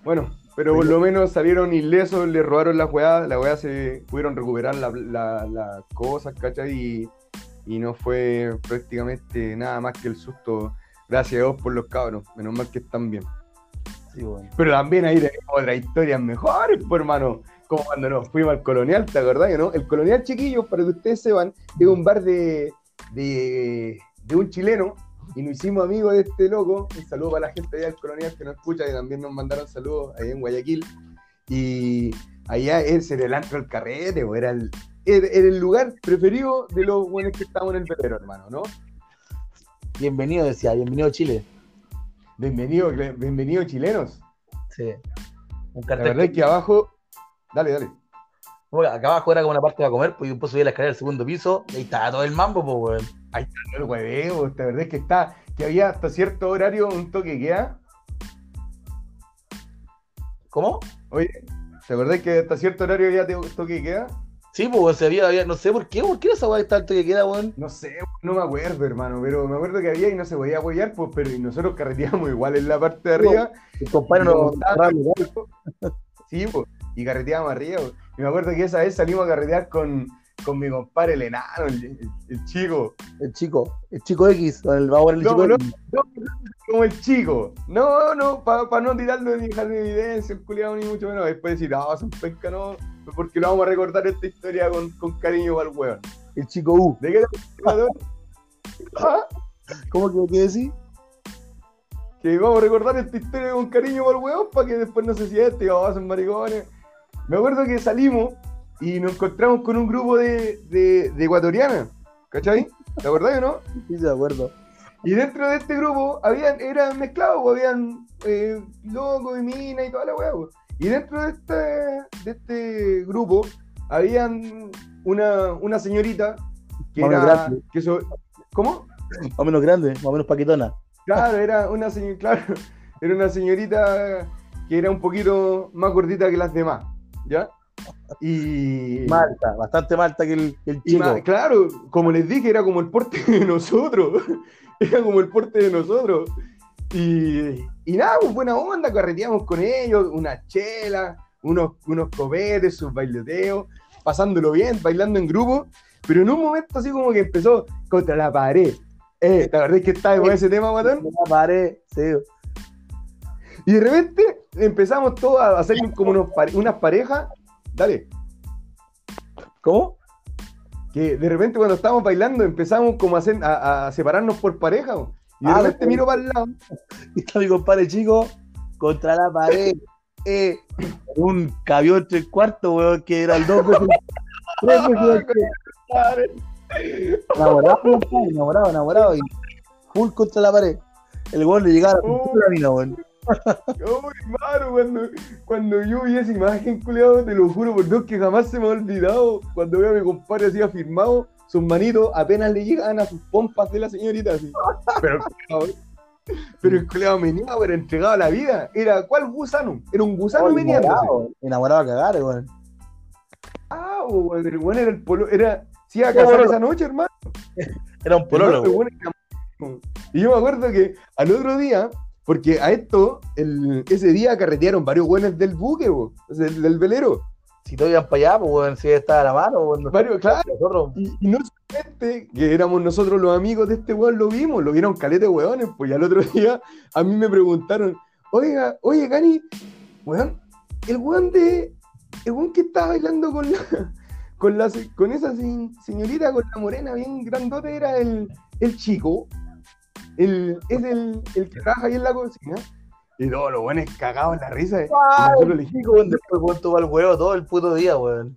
Bueno, pero por lo menos salieron ilesos, le robaron las weá, la weá se pudieron recuperar la- la- las cosas, ¿cachai? Y, y no fue prácticamente nada más que el susto. Gracias a Dios por los cabros, menos mal que están bien. Sí, weón. Pero también ahí tenemos otras historias mejores, pues hermano. Como cuando nos fuimos al Colonial, ¿te acordás, no? El Colonial, chiquillos, para que ustedes sepan, es un bar de, de, de un chileno y nos hicimos amigos de este loco. Un saludo para la gente allá del Colonial que nos escucha y también nos mandaron saludos ahí en Guayaquil. Y allá ese era el antro del carrete, pues, era el, era, era el lugar preferido de los buenos que estábamos en el velero, hermano, ¿no? Bienvenido, decía, bienvenido a Chile. Bienvenidos, bienvenidos chilenos. Sí. Un La cartel. verdad es que abajo. Dale, dale. Que Acá abajo era como una parte para comer, pues yo subí a la escalera del segundo piso y ahí estaba todo el mambo, pues, weón. el hueveo, la verdad es que está, que había hasta cierto horario un toque que queda. ¿Cómo? Oye, ¿te acordás que hasta cierto horario había te- toque que queda? Sí, pues, había, había- no sé por qué, ¿por qué esa weá está alto que queda, weón? No sé, no me acuerdo, hermano, pero me acuerdo que había y no se podía apoyar, pues, pero y nosotros carreteábamos igual en la parte de arriba. El compadre no cerraba el lugar. Sí, pues, y carreteábamos arriba. pues. Y me acuerdo que esa vez salimos a carretear con, con mi compadre el enano, el, el- el chico. El chico, el chico X, el, vamos el No, chico no. X. Como el chico. No, no, para no tirarlo ni dejar en evidencia, el culiado ni mucho menos. Después decir, ah, son pesca, no. Porque lo vamos a recordar esta historia con, con cariño para el weón. El chico U. ¿De qué? ¿Ah? ¿Cómo que qué decís? Que vamos a recordar esta historia con cariño para el weón para que después no se siente, oh, son maricones. Me acuerdo que salimos y nos encontramos con un grupo de, de, de ecuatorianas, ¿cachai? ¿Te acordás o no? Sí, de acuerdo. Y dentro de este grupo habían, eran mezclados, pues, habían eh, locos y mina y toda la weá. Y dentro de este, de este grupo habían una, una señorita que Más o menos era. Que so- ¿Cómo? Más o menos grande, más o menos paquetona. Claro, era una señor, claro, era una señorita que era un poquito más gordita que las demás, ¿ya? Y, Malta, bastante malta que el, el chico. claro, como les dije, era como el porte de nosotros. <laughs> Era como el porte de nosotros. Y, y nada, pues buena onda, carreteamos con ellos, unas chelas, unos, unos copetes, sus bailoteos, pasándolo bien, bailando en grupo. Pero en un momento así como que empezó contra la pared. Eh, ¿Te acordás que estaba con ese tema, Matón? La pared, sí. Y de repente empezamos todos a hacer como unos pare- unas parejas. Dale. ¿Cómo? Que de repente cuando estábamos bailando empezamos como a, hacer- a- a separarnos por pareja. Y de Ah, repente miro para el lado. <laughs> Y está mi compadre chico contra la pared. Eh, un cabión tres cuartos, weón, que era el dos veces. <laughs> Tres veces. Enamorado, enamorado, enamorado. Y full contra la pared. El weón le llegaba a la Oh. cintura a la mina, weón. Oh, hermano, cuando, cuando yo vi esa imagen, culiado, te lo juro por Dios que jamás se me ha olvidado. Cuando veo a mi compadre así afirmado, sus manitos apenas le llegan a sus pompas de la señorita. Así. Pero, el pero el culiado meneado, pero entregado a la vida. Era, ¿cuál gusano? Era un gusano Oh, meneándose. enamorado, enamorado a cagar, weón. Ah, weón, pero bueno, era el polo, era, se iba a casar esa noche, hermano. Era un pololo. El weón Y yo me acuerdo que al otro día, porque a esto, el- ese día carretearon varios buenos del buque, bo, o sea, del, del velero. Si todos iban para allá, pues, weón, si estaba a la mano, weón. Varios, claro. Nosotros, Y, y no solamente que éramos nosotros los amigos de este weón, lo vimos, lo vieron calete weones, pues y al otro <laughs> día a mí me preguntaron, oiga, oye, Cani, weón, el weón de, el weón que estaba bailando con la, <laughs> con la, con esa se- señorita, con la morena bien grandote, era el, el chico, el, es el, el que trabaja ahí en la cocina, y todos los buenos cagados en la risa, y nosotros le dijimos, chico, weón, después, weón, el huevo todo el puto día, weón.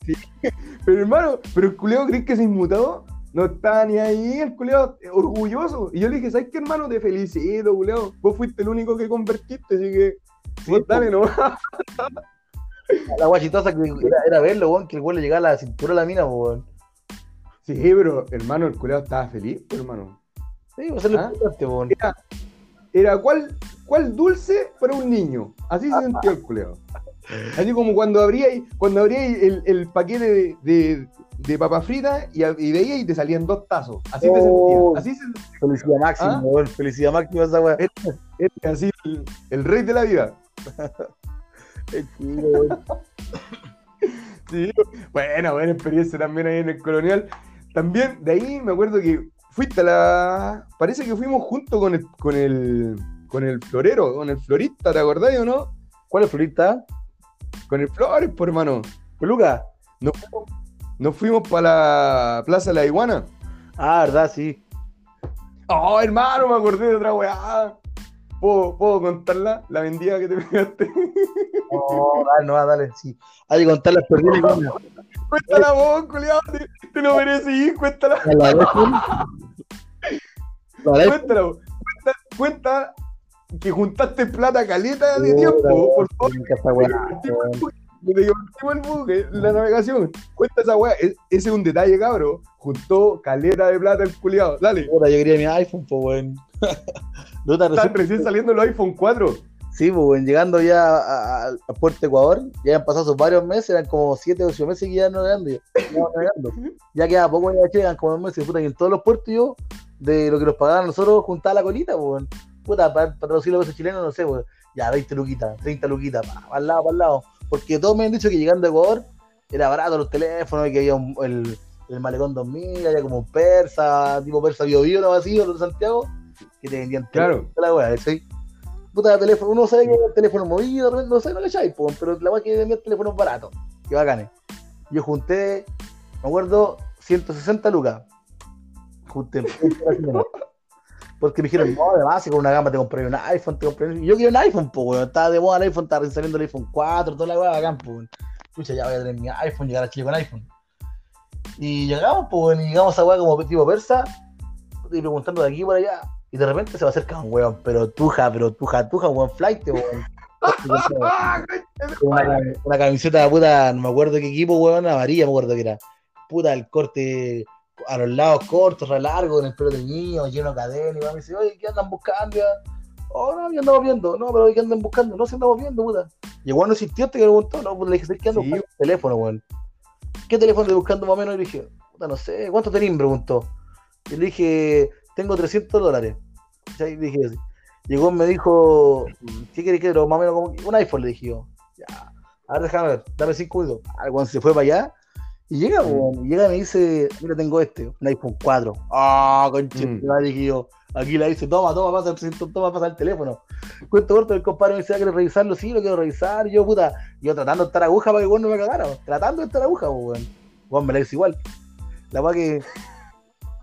<laughs> Pero hermano, pero el culeo crees que se inmutó. No está ni ahí, el culeo orgulloso. Y yo le dije, ¿sabes qué, hermano? Te felicito, culeo. Vos fuiste el único que convertiste, así que vos dale no. La guachitosa que era, era verlo, weón, que el weón le llegaba a la cintura a la mina, weón. Sí, pero hermano, el culeo estaba feliz, pues, hermano. Sí, pues es lo ¿Ah? weón. Era, era ¿cuál, cuál dulce para un niño. Así se sintió el culeo. Así como cuando abría, cuando abría el, el paquete de, de, de papas fritas y, y veía y te salían dos tazos. Así te Oh. sentía. Así se Felicidad máxima, ¿Ah? Felicidad máxima esa weón. Era así el, el rey de la vida. Sí, buena, buena experiencia también ahí en el colonial. También de ahí me acuerdo que fuiste a la. Parece que fuimos junto con el, con el, con el florero, con el florista, ¿te acordás o no? ¿Cuál es Florita? Con el Flores, por hermano. ¿Peluca? Nos fuimos, nos fuimos para la Plaza de la Iguana. Ah, verdad, sí. Oh, hermano, me acordé de otra weá. ¿Puedo, ¿Puedo contarla? La vendida que te <laughs> pegaste. No, dale, no, dale, sí. Hay que contar las perdidas. weón. Cuéntala vos, culiao. Te, te lo merecí, cuéntala. A la. La Cuéntala, vos. cuenta, cuenta que juntaste plata caleta de tiempo, por favor. que esta weá, weón. Que te divertimos el buque, la navegación. Cuenta esa weá. Es- ese es un detalle, cabro. Juntó caleta de plata el culiado. Dale. Puta, yo quería mi iPhone, pues, weón. <laughs> No te Están recién saliendo los iPhone 4. Sí, pues, llegando ya a, a- a Puerto Ecuador, ya han pasado sus varios meses, eran como 7 o 8 meses que ya no navegando. Ya, ya queda poco, ya llegan como meses, puta, que en todos los puertos yo, de lo que nos pagaban nosotros, juntaba la colita, pues, puta, para, para traducir los pesos chilenos, no sé, pues, ya 20 luquitas, 30 luquitas, pa, para el lado, para el lado. Porque todos me han dicho que llegando a Ecuador era barato los teléfonos, y que había un- el, el Malecón 2000, había como un persa, tipo persa bio bio, no así, o de Santiago, que te vendían Claro. la weá, ¿sí? Puta, teléfono, uno sabe que el teléfono movido, de no sé, no le echáis, pero la weá que vendían teléfonos baratos, que bacanes. Yo junté, me acuerdo, 160 lucas. Junté. <laughs> Porque me dijeron, no, además, si con una gama te compré un iPhone, te compré un... Yo quería un iPhone, pues, weón. Estaba de moda el iPhone, estaba saliendo el iPhone 4, toda la weá bacán, pues. Pucha, ya voy a tener mi iPhone, llegar a Chile con iPhone. Y llegamos, pues, y llegamos a weá como tipo persa, y preguntando de aquí por allá. Y de repente se va a acercar un weón, pero tuja, pero tuja, tuja, weón, flight, weón. Una, una camiseta de puta, no me acuerdo qué equipo, weón, amarilla, me acuerdo que era. Puta, el corte a los lados cortos, re largo, con el pelo teñido, lleno de cadena, y me dice, oye, ¿qué andan buscando? ya?" Oh, no, ya andamos viendo, no, pero ¿qué andan buscando? No, si andamos viendo, puta. Y el weón no existió, te preguntó, no, pues le dije, ¿qué andan Sí, buscando? teléfono, weón. ¿Qué teléfono estoy buscando más o menos? Y le dije, puta, no sé, ¿cuánto tenés? Preguntó. Y le dije, tengo 300 dólares. Dije, llegó me dijo, ¿qué querés que Más o menos como un iPhone, le dije yo. Ya, a ver, déjame ver, dame 5 minutos. Ah, cuando se fue para allá, y llega, Mm. y llega y me dice, mira, tengo este, un iPhone 4. Ah, conche, Mm. dije yo. Aquí la dice, toma, toma, pasa el 300, toma, pasa el teléfono. Cuento corto, el compadre me decía, ¿quieres revisarlo? Sí, lo quiero revisar. Yo, puta, yo tratando de estar aguja para que weón no me cagara, tratando de estar aguja, weón. Weón, me la hice igual. La weá que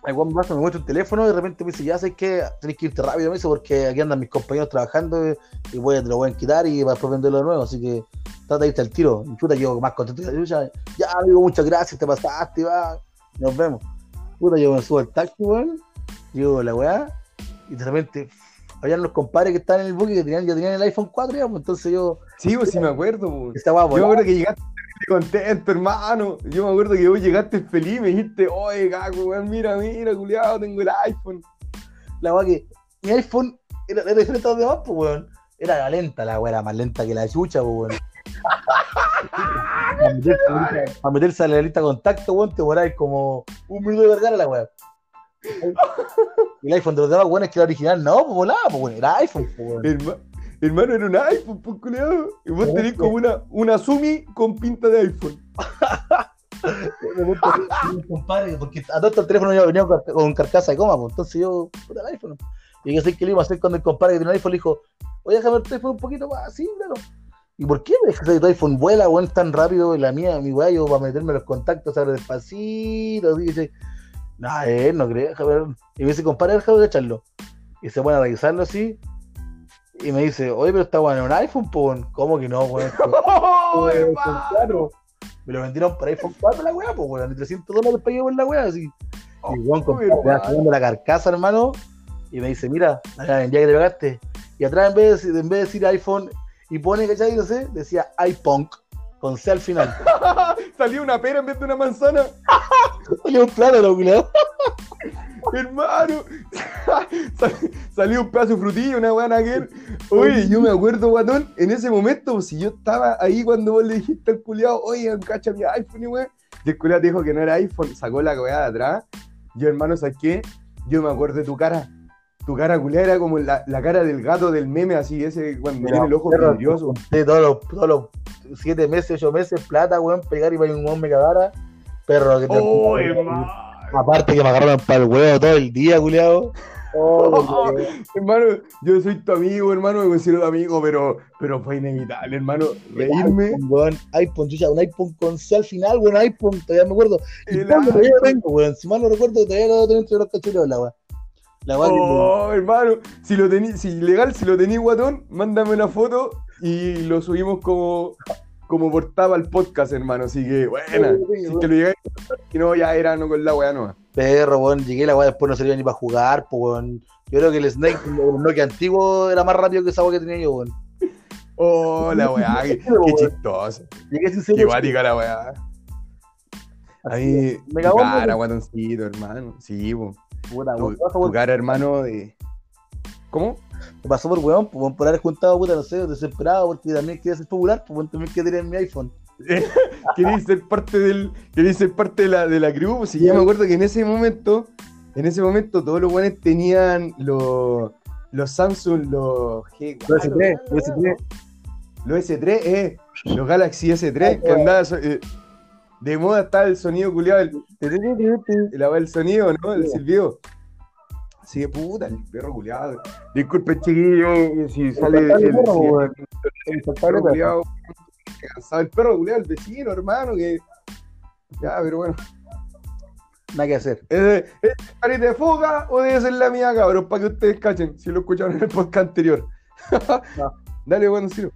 el me pasa, me muestra el teléfono y de repente me dice, ya sabes que tenés que irte rápido, me dice, porque aquí andan mis compañeros trabajando y, y voy a, te lo voy a quitar y vas a venderlo de nuevo, así que trata de irte al tiro. Y puta, yo más contento que la chucha, ya amigo, muchas gracias, te pasaste, va, nos vemos. Puta, yo me subo al taxi, weón, llego la weá, y de repente habían los compadres que estaban en el buque que tenían, ya tenían el iPhone 4 ya, pues, entonces yo, Sí, pues sí me acuerdo, pues. esta weá Yo me acuerdo que llegaste <laughs> contento, hermano. Yo me acuerdo que vos llegaste feliz, me dijiste, oye, weón, mira, mira, culiado, tengo el iPhone. la weá que mi iPhone era, era diferente a los demás, pues weón. Era la lenta, la weá era más lenta que la chucha, pues weón. <laughs> Para meterse, a la lista de contacto, weón, te demoráis como un minuto de cargar a la weá. <laughs> El iPhone de los demás, weón, es que la original no, pues volaba, pues weón, era iPhone, pues weón. Herma- hermano, era un iPhone, pues, culiado. Y vos No, tenés como una, una Sumi con pinta de iPhone. <laughs> Compadre, porque a todo el teléfono ya venía con, car- con carcasa de coma, pues entonces yo, puta el iPhone. Y yo sé que le iba a hacer cuando el compadre que tenía el iPhone le dijo, oye, déjame el teléfono un poquito más, así, claro. ¿Y por qué me dejas que tu iPhone vuela, weón, tan rápido? Y la mía, mi weá, yo para meterme los contactos, abre despacito, así, y dice, no, eh, no creo, déjame ver. Y me dice, compadre, déjame echarlo. Y se pone a revisarlo así, y me dice, oye, pero está bueno en un iPhone, pues, ¿cómo que no, weón? <laughs> ¡Oh, hermano! 4. Me lo vendieron para iPhone 4 la weá, pues weón, de 300 dólares pagué por la weá, así. Y el weón sacando la carcasa, hermano, y me dice, mira, vendía que le pagaste. Y atrás en vez de, en vez de decir iPhone y pone, ¿cachai? No sé, decía iPunk, con C al final. <laughs> Salió una pera en vez de una manzana. <laughs> Oye, un plano, lo culiao. <laughs> Hermano, Sal- salió un pedazo de frutilla, una buena aquel. Oye, yo me acuerdo, guatón, en ese momento, si yo estaba ahí cuando vos le dijiste al culiado, oye, cacha mi iPhone y weón. Y el culiado dijo que no era iPhone, sacó la weá de atrás. Yo, hermano, saqué, yo me acuerdo de tu cara. Tu cara culiada era como la, la cara del gato del meme, así, ese cuando tiene el ojo perro, vidrioso. De todos los, todos los siete meses, ocho meses, plata, weón, pegar y para que un weón me cagara. Perro, que te Oh. Aparte que me agarraron para el huevo todo el día, culiao. <laughs> Oh, Hermano, yo soy tu amigo, hermano, me considero tu amigo, pero, pero fue inevitable, hermano, reírme. iPhone, weón, iPhone, chucha, un iPhone con C al final, weón, iPhone, todavía me acuerdo. Y El lo iPhone. tengo, weón. Si mal no recuerdo, todavía lo tengo entre los cachureos, la weá. La que- Oh, hermano, si lo tení, si legal, si lo tení guatón, mándame una foto y lo subimos como, como portada al podcast, hermano. Así que, buena. Si que lo que no, ya era no con la weá no. Perro, weón, llegué, la weá después no servía ni para jugar, weón. Yo creo que el Snake, el Nokia antiguo, era más rápido que esa weá que tenía yo, weón. Oh, la weá, <laughs> qué, qué chistoso. Llegué sin Qué serio. guática la weá. A Así mí, Me cagó, cara, weón. guatoncito, hermano. Sí, po. Puta, Tu, weón, ¿qué pasó, tu weón? cara, hermano, de. ¿Cómo? Me pasó por weón, pues, weón, por haber juntado, puta, no sé, desesperado, porque también quería ser popular, pues, también quería tener mi iPhone. <laughs> queréis ser parte del queréis ser parte de la de la crew pues, sí, yo me acuerdo que en ese momento en ese momento todos los buenos tenían los los Samsung los G Los S3, los S3. los S3 eh los Galaxy S3 que andaba eh, de moda está el sonido culiado el, la el sonido no el silbido así de puta el perro culiado disculpen chiquillos si sale el, el- perro, el culiado el perro culiado el vecino hermano que ya pero bueno Nada que hacer. ¿Es, de- es de foga o debe ser la mía, cabrón? Para que ustedes cachen, si lo escucharon en el podcast anterior. <laughs> Dale, bueno, sí.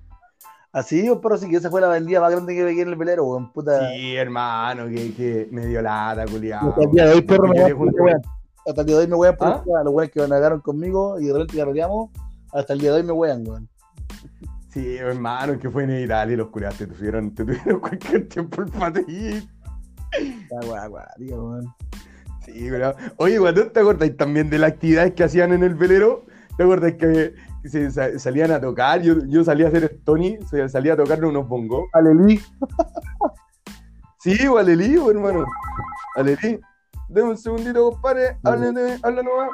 Así, weón, pero sí que esa fue la vendida más grande que pegué en el velero, weón, puta. Sí, hermano, que, que me dio lata, culiado. Hasta el día de hoy, perro, me weón. Hasta el día de hoy me wean por ¿Ah? los weones que me nagaron conmigo y de repente carreteamos. Hasta el día de hoy me wean, weón. Sí, hermano, que fue inevitable y los culiados te tuvieron, te tuvieron <laughs> cualquier tiempo el patín. Weá, weá, tío, weón. Sí, culiao. Oye, cuando te acordáis también de las actividades que hacían en el velero? ¿Te acuerdas que, se salían a tocar? Yo, yo salía a hacer Tony, salía a tocarle unos bongos. Alelí. <laughs> Sí, Alelí, pues, hermano. Alelí. Deme un segundito, compadre. Háblale, habla nomás.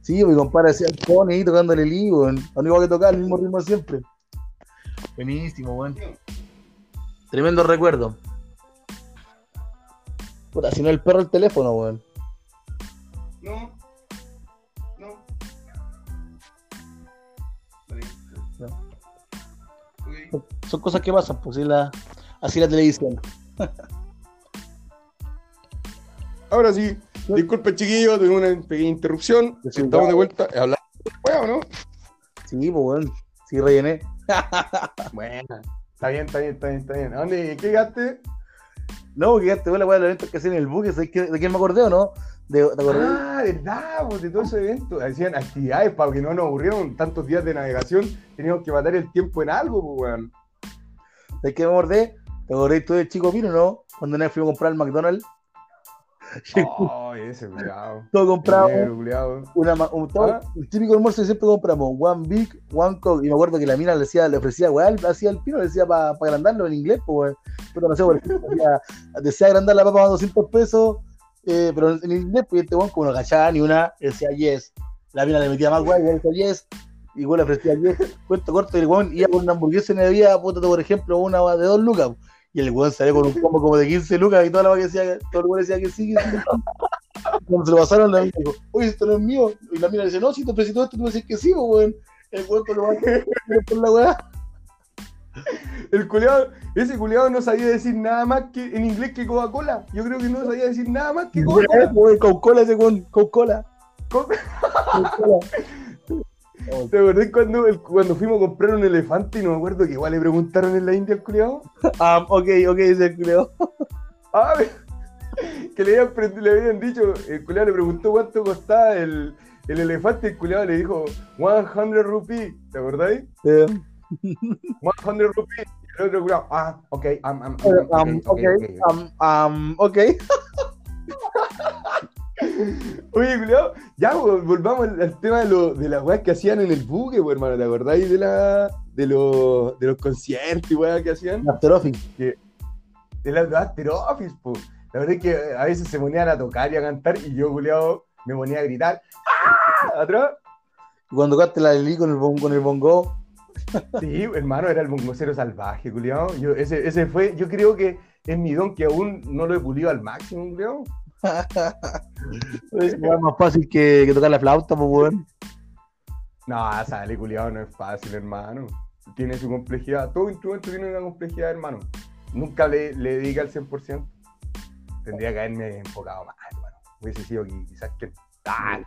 Sí, mi compadre hacía el pone ahí tocándole el lío, weón. Lo único que tocar el mismo ritmo siempre. Buenísimo, weón. Tremendo recuerdo. Puta, si no el perro el teléfono, weón. Son cosas que pasan, pues así la, así la televisión. Ahora sí, disculpe chiquillos, tuvimos una pequeña interrupción. Sí, Estamos de vuelta hablando de ¿o no? Sí, pues weón. Sí, rellené. <laughs> Bueno, está bien, está bien, está bien, está bien. ¿A dónde? ¿Qué llegaste? No, porque ya te voy a la eventos que hacían en el buque. ¿sabes qué- ¿De quién me acordé o no? De, ¿Te acordás? Ah, verdad, pues de todo ese evento. Hacían actividades para que no nos aburrieron tantos días de navegación. Teníamos que matar el tiempo en algo, pues, weón. ¿Sabes qué me acordé? ¿Te acordás tú de Chico Pino, no? Cuando vez fuimos a comprar <laughs> el McDonald's. Oh, ese culiado. Todo compramos una, un, todo- Ah. el típico almuerzo que siempre compramos, one big, one coke. Y me acuerdo que la mina le, decía, le ofrecía, weá, hacía el pino, le decía para agrandarlo en inglés, pues, weón. Puta, no sé, por ejemplo, <laughs> decía agrandar la papa a 200 pesos, eh, pero en, inglés, pues, este weón, como no cachaba ni una, decía yes. La mina le metía más weá, y él decía yes. Y weón le ofrecía yes. Cuento corto, y el weón iba con una hamburguesa y me debía, por ejemplo, una de 2 lucas. Y el weón salió con un combo como de 15 lucas y toda la que decía, todo el weón decía que sí, que. Cuando se lo pasaron, la mina dijo, oye, esto no es mío. Y la mina dice, no, si te ofrecí todo esto, tú me decís que sí, weón. El weón con lo va por la weá. El culiado, ese culiado no sabía decir nada más que en inglés que Coca-Cola. Yo creo que no sabía decir nada más que Coca-Cola. Weón, con cola ese weón, con cola. Coca- Con cola. <laughs> ¿Te acordás cuando, el- cuando fuimos a comprar un elefante y no me acuerdo que igual le preguntaron en la India al culiado? Ah, ok, ok, dice creo. <laughs> Ah, que le habían, pre- le habían dicho, el culiado le preguntó cuánto costaba el, el elefante y el culiado le dijo 100 rupees, ¿te acordáis? Eh, 100 rupees. Y el otro ah, ok, um, um, um, ok, um, um, ok. <laughs> Oye, culiado, ya pues, volvamos al, al tema de, lo, de las weas que hacían en el buque, pues, hermano, ¿te acordáis de, la, de, los, de los conciertos y weas que hacían? After Office. de las de After Office, po. La verdad es que a veces se ponían a tocar y a cantar y yo, culiado, me ponía a gritar ¡Ah! atrás. Cuando cantaste la Lili con el, con el bongo. Sí, hermano, era el bongocero salvaje, culiado. Yo, ese, ese fue, yo creo que es mi don que aún no lo he pulido al máximo, culiado. <laughs> Es más fácil que, que tocar la flauta, pues, weón. No, sale, culiado, no es fácil, hermano. Tiene su complejidad. Todo instrumento tiene una complejidad, hermano. Nunca le, le dedica al 100%. Tendría que haberme enfocado más, hermano. Hubiese sido qui- quizás que. ¡Ah!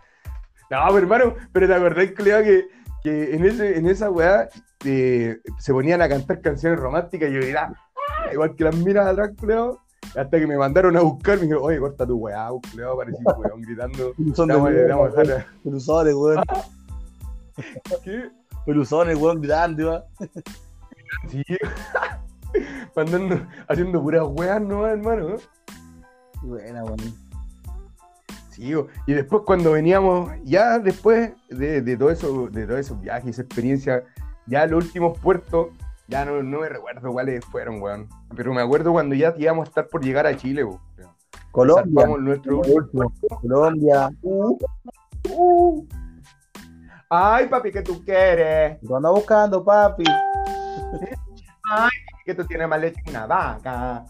No, pero, hermano, pero te acordás, culiado, que, que en, ese, en esa weá eh, se ponían a cantar canciones románticas y yo gritaba, ¡Ah! igual que las miras atrás, culiado. Hasta que me mandaron a buscar, me dijeron, oye, corta tu weá, culiado, parecí weón gritando. <laughs> Peluzones, weón. Peluzones, <laughs> weón. ¿Qué? Peluzones, weón, gritando, iba. Sí. <laughs> Mandando, haciendo puras weas, ¿no, hermano? Buena, weón. Sí, y después cuando veníamos, ya después de, de todo eso, de todos esos viajes, esa experiencia, ya los últimos puertos, ya no, no me recuerdo cuáles fueron, weón. Pero me acuerdo cuando ya íbamos a estar por llegar a Chile, bo. Colombia. Nuestro último. Colombia. Uh. Ay, papi, ¿qué tú quieres? Lo anda buscando, papi. Que tú tienes más leche que una vaca.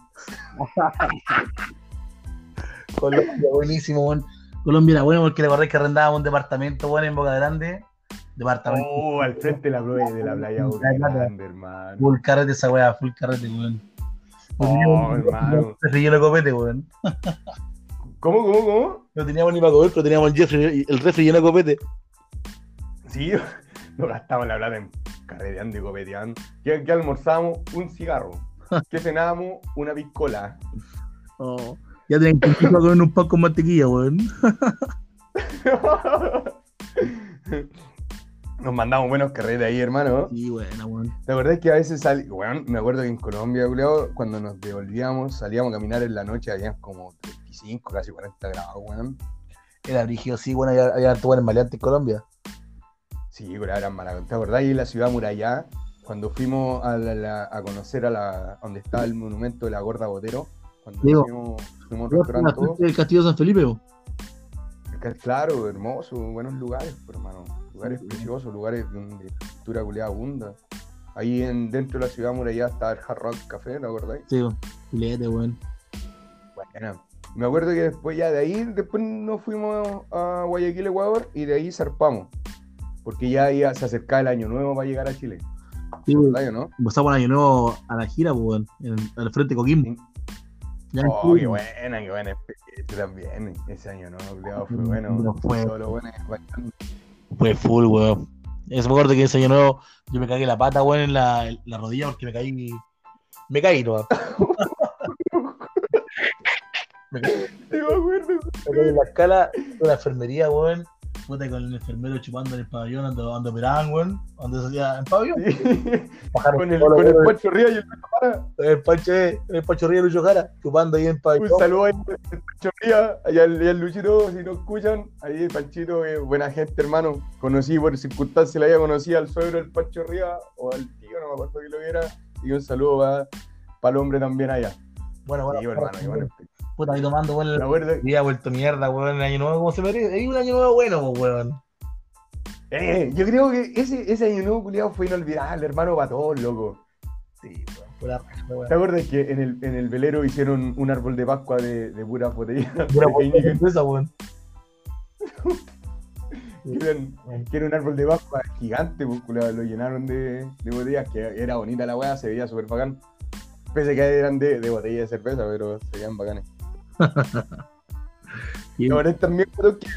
<laughs> Colombia, buenísimo, weón. Colombia era bueno porque le acordé que arrendábamos un departamento, weón, en Boca Grande. Departamento. Oh, al frente de la, playa- de la playa Boca Grande, hermano. Full carrete esa weá, full carrete, weón. Oh, hermano. Se relleno de copete, weón. ¿Cómo, cómo, cómo? No teníamos ni para comer, pero teníamos el, Jeffrey, el refri lleno de copete. Sí, <laughs> nos gastamos la plata en carreteando y copeteando. ¿Qué, almorzamos? Un cigarro. <laughs> ¿Qué cenábamos? Una piscola. Oh. Ya tenían que ir a <laughs> comer un pan con mantequilla, weón. <laughs> Nos mandamos buenos carretes ahí, hermano. Sí, buena, weón. La verdad es que a veces salí, bueno, me acuerdo que en Colombia, culiao, cuando nos devolvíamos, salíamos a caminar en la noche, habían como 35, casi 40 grados, weón. Era brígido, sí, bueno, había, había buen maleante en Colombia. Sí, pero eran maravillosos. ¿Te acordás ahí en la ciudad murallá? Cuando fuimos a, la- la- a conocer a la donde estaba el monumento de la Gorda Botero, cuando Digo, fuimos, fuimos restaurante todos. El castillo de San Felipe, po. Claro, hermoso, buenos lugares, pues, hermano. Lugares preciosos, lugares donde la cultura culiada abunda. Ahí en, dentro de la ciudad murallada está el Hard Rock Café, ¿te acordáis? Sí. Filete, weón. Bueno, me acuerdo que después ya de ahí, después nos fuimos a Guayaquil, Ecuador, y de ahí zarpamos. Porque ya, ya se acercaba el año nuevo para llegar a Chile. Sí, po. ¿Verdad o no? Empezamos el año nuevo a la gira, weón. Al frente de Coquimbo. Oh, qué buena, qué buena experiencia también. Ese año culiao, fue No bueno. fue. Todo lo bueno. Fue full, weón. Eso me acuerdo que ese año nuevo yo me cagué la pata, weón, en la, en la rodilla porque me caí. Me caí, no. <laughs> me caí Sí, me acuerdo. me caí en la escala de la enfermería, weón. Puta, con el enfermero chupando en el pabellón, donde, donde operaban, weón. Donde se hacía en pabellón. Sí. Con el, con el. Pancho Ríos y el Pancho Jara. el Pancho, el Pancho Río Lucho Jara, chupando ahí en Un pabellón. saludo ahí al Pancho Ríos, allá al, Luchito, si no escuchan. Ahí el Panchito, eh, buena gente, hermano. Conocí por circunstancias, la había conocido al suegro del Pancho Ríos o al tío, no me acuerdo que lo viera. Y un saludo para el hombre también allá. Bueno, bueno, Sí, hermano, qué bueno. Puta, ahí tomando, weón. Acuerdo. Había vuelto mierda, weón, el año nuevo, como se merece. Hay un año nuevo bueno, po, weón. Eh, yo creo que ese, ese año nuevo culiado fue inolvidable, hermano, para todos, loco. Sí, weón, raja, weón. ¿Te acuerdas que en el, en el velero hicieron un árbol de Pascua de, de puras botellas? Pura Heineken? sorpresa, weón. <laughs> que, eran- que era un árbol de Pascua gigante, pues, culiao, lo llenaron de, de botellas, que era bonita la weá, se veía súper bacán. Pese a que eran de, de botella de cerveza, pero se veían bacanes. Y- Ahora también creo que,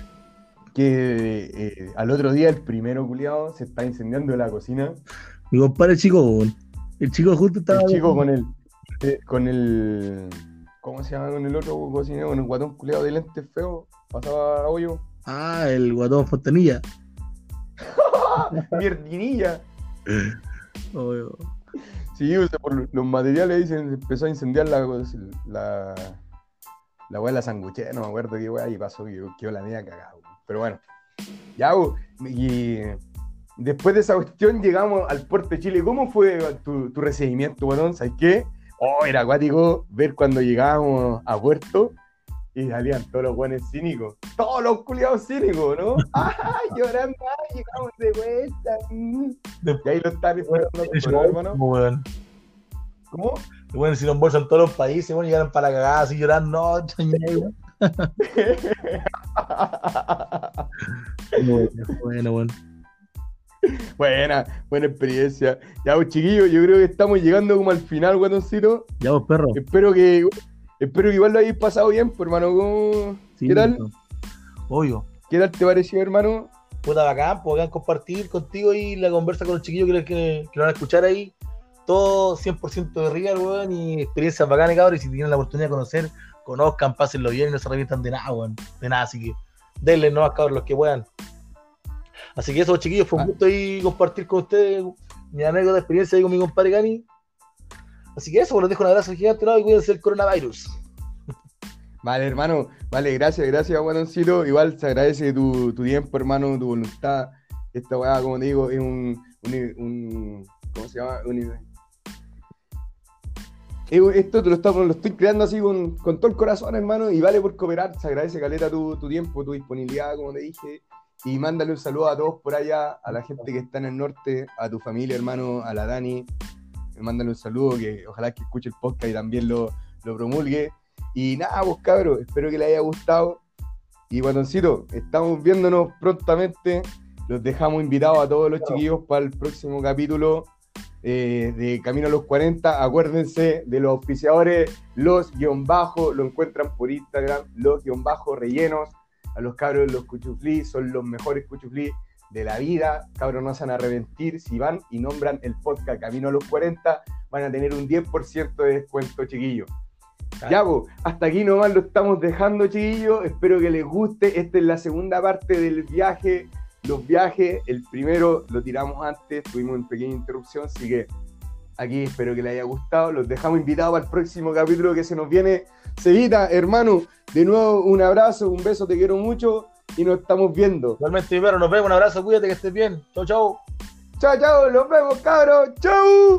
que eh, al otro día, el primero culiado, se está incendiando la cocina. Mi compadre chico. El chico justo estaba. El chico con el. eh, con el. ¿Cómo se llama? Con el otro cocinero, con el guatón culiado de lentes feo. Pasaba a hoyo. Ah, el guatón Fontanilla. <laughs> Mierdinilla. Obvio. Sí, o sea, por los materiales se empezó a incendiar la. La, la weá de la sanguchera, no me acuerdo qué weá, y pasó que quedó la media cagada. weón. Pero bueno, ya, weón, y después de esa cuestión llegamos al puerto de Chile. ¿Cómo fue tu, tu recibimiento, weón? ¿Sabes qué? Oh, era acuático ver cuando llegábamos a puerto y salían todos los buenos cínicos. Todos los culiados cínicos, ¿no? ¡Ah, llorando! ¡Ah, llegamos de vuelta! Y ahí lo están ¿no, hermano. weón. ¿Cómo? Bueno, hicieron bolsa en todos los países, bueno, llegaron para la cagada así llorando, no. <laughs> Bueno, bueno. Buena, buena experiencia. Ya, pues, chiquillos, yo creo que estamos llegando como al final, guatoncito. Ya vos, perro. Espero que, espero que igual lo hayáis pasado bien, pues, hermano. ¿Cómo- Sí, ¿Qué tal? Obvio. ¿Qué tal te pareció, hermano? Puta bacán, pues bacán compartir contigo y la conversa con los chiquillos que, que, que lo van a escuchar ahí. Todo 100% de real, weón, y experiencias bacanas, cabrón. Y si tienen la oportunidad de conocer, conozcan, pásenlo bien y no se arrepientan de nada, weón. De nada, así que denle nomás, cabrón, los que puedan. Así que eso, chiquillos, fue un Ah. gusto ahí compartir con ustedes mi anécdota, experiencia ahí con mi compadre Gani. Así que eso, pues, les dejo un abrazo gigante, ¿no? Y cuídense del coronavirus. Vale, hermano. Vale, gracias, gracias, guatoncito. Igual se agradece tu, tu tiempo, hermano, tu voluntad. Esta weá, como te digo, es un, un, un- ¿cómo se llama? Un- esto te lo, estoy creando así con, con todo el corazón, hermano, y vale por cooperar. Se agradece, Caleta, tu, tu tiempo, tu disponibilidad, como te dije. Y mándale un saludo a todos por allá, a la gente que está en el norte, a tu familia, hermano, a la Dani. Mándale un saludo, que ojalá que escuche el podcast y también lo, lo promulgue. Y nada, pues cabros, espero que les haya gustado. Y guatoncito, estamos viéndonos prontamente. Los dejamos invitados a todos los chiquillos para el próximo capítulo eh, de Camino a los 40. Acuérdense de los auspiciadores, los guion bajo, lo encuentran por Instagram, los guion bajo rellenos. A los cabros los cuchuflí, son los mejores cuchuflí de la vida. Cabros, no se van a arrepentir. Si van y nombran el podcast Camino a los 40, van a tener un 10% de descuento, chiquillos. Ya, pues, hasta aquí nomás lo estamos dejando, chiquillos. Espero que les guste. Esta es la segunda parte del viaje. Los viajes, el primero lo tiramos antes, tuvimos una pequeña interrupción, así que aquí espero que les haya gustado. Los dejamos invitados al próximo capítulo que se nos viene. Cevita, hermano, de nuevo un abrazo, un beso, te quiero mucho y nos estamos viendo. Igualmente, mi perro, nos vemos, un abrazo, cuídate que estés bien. Chau, chau. Chao, chao, nos vemos, cabros. Chau.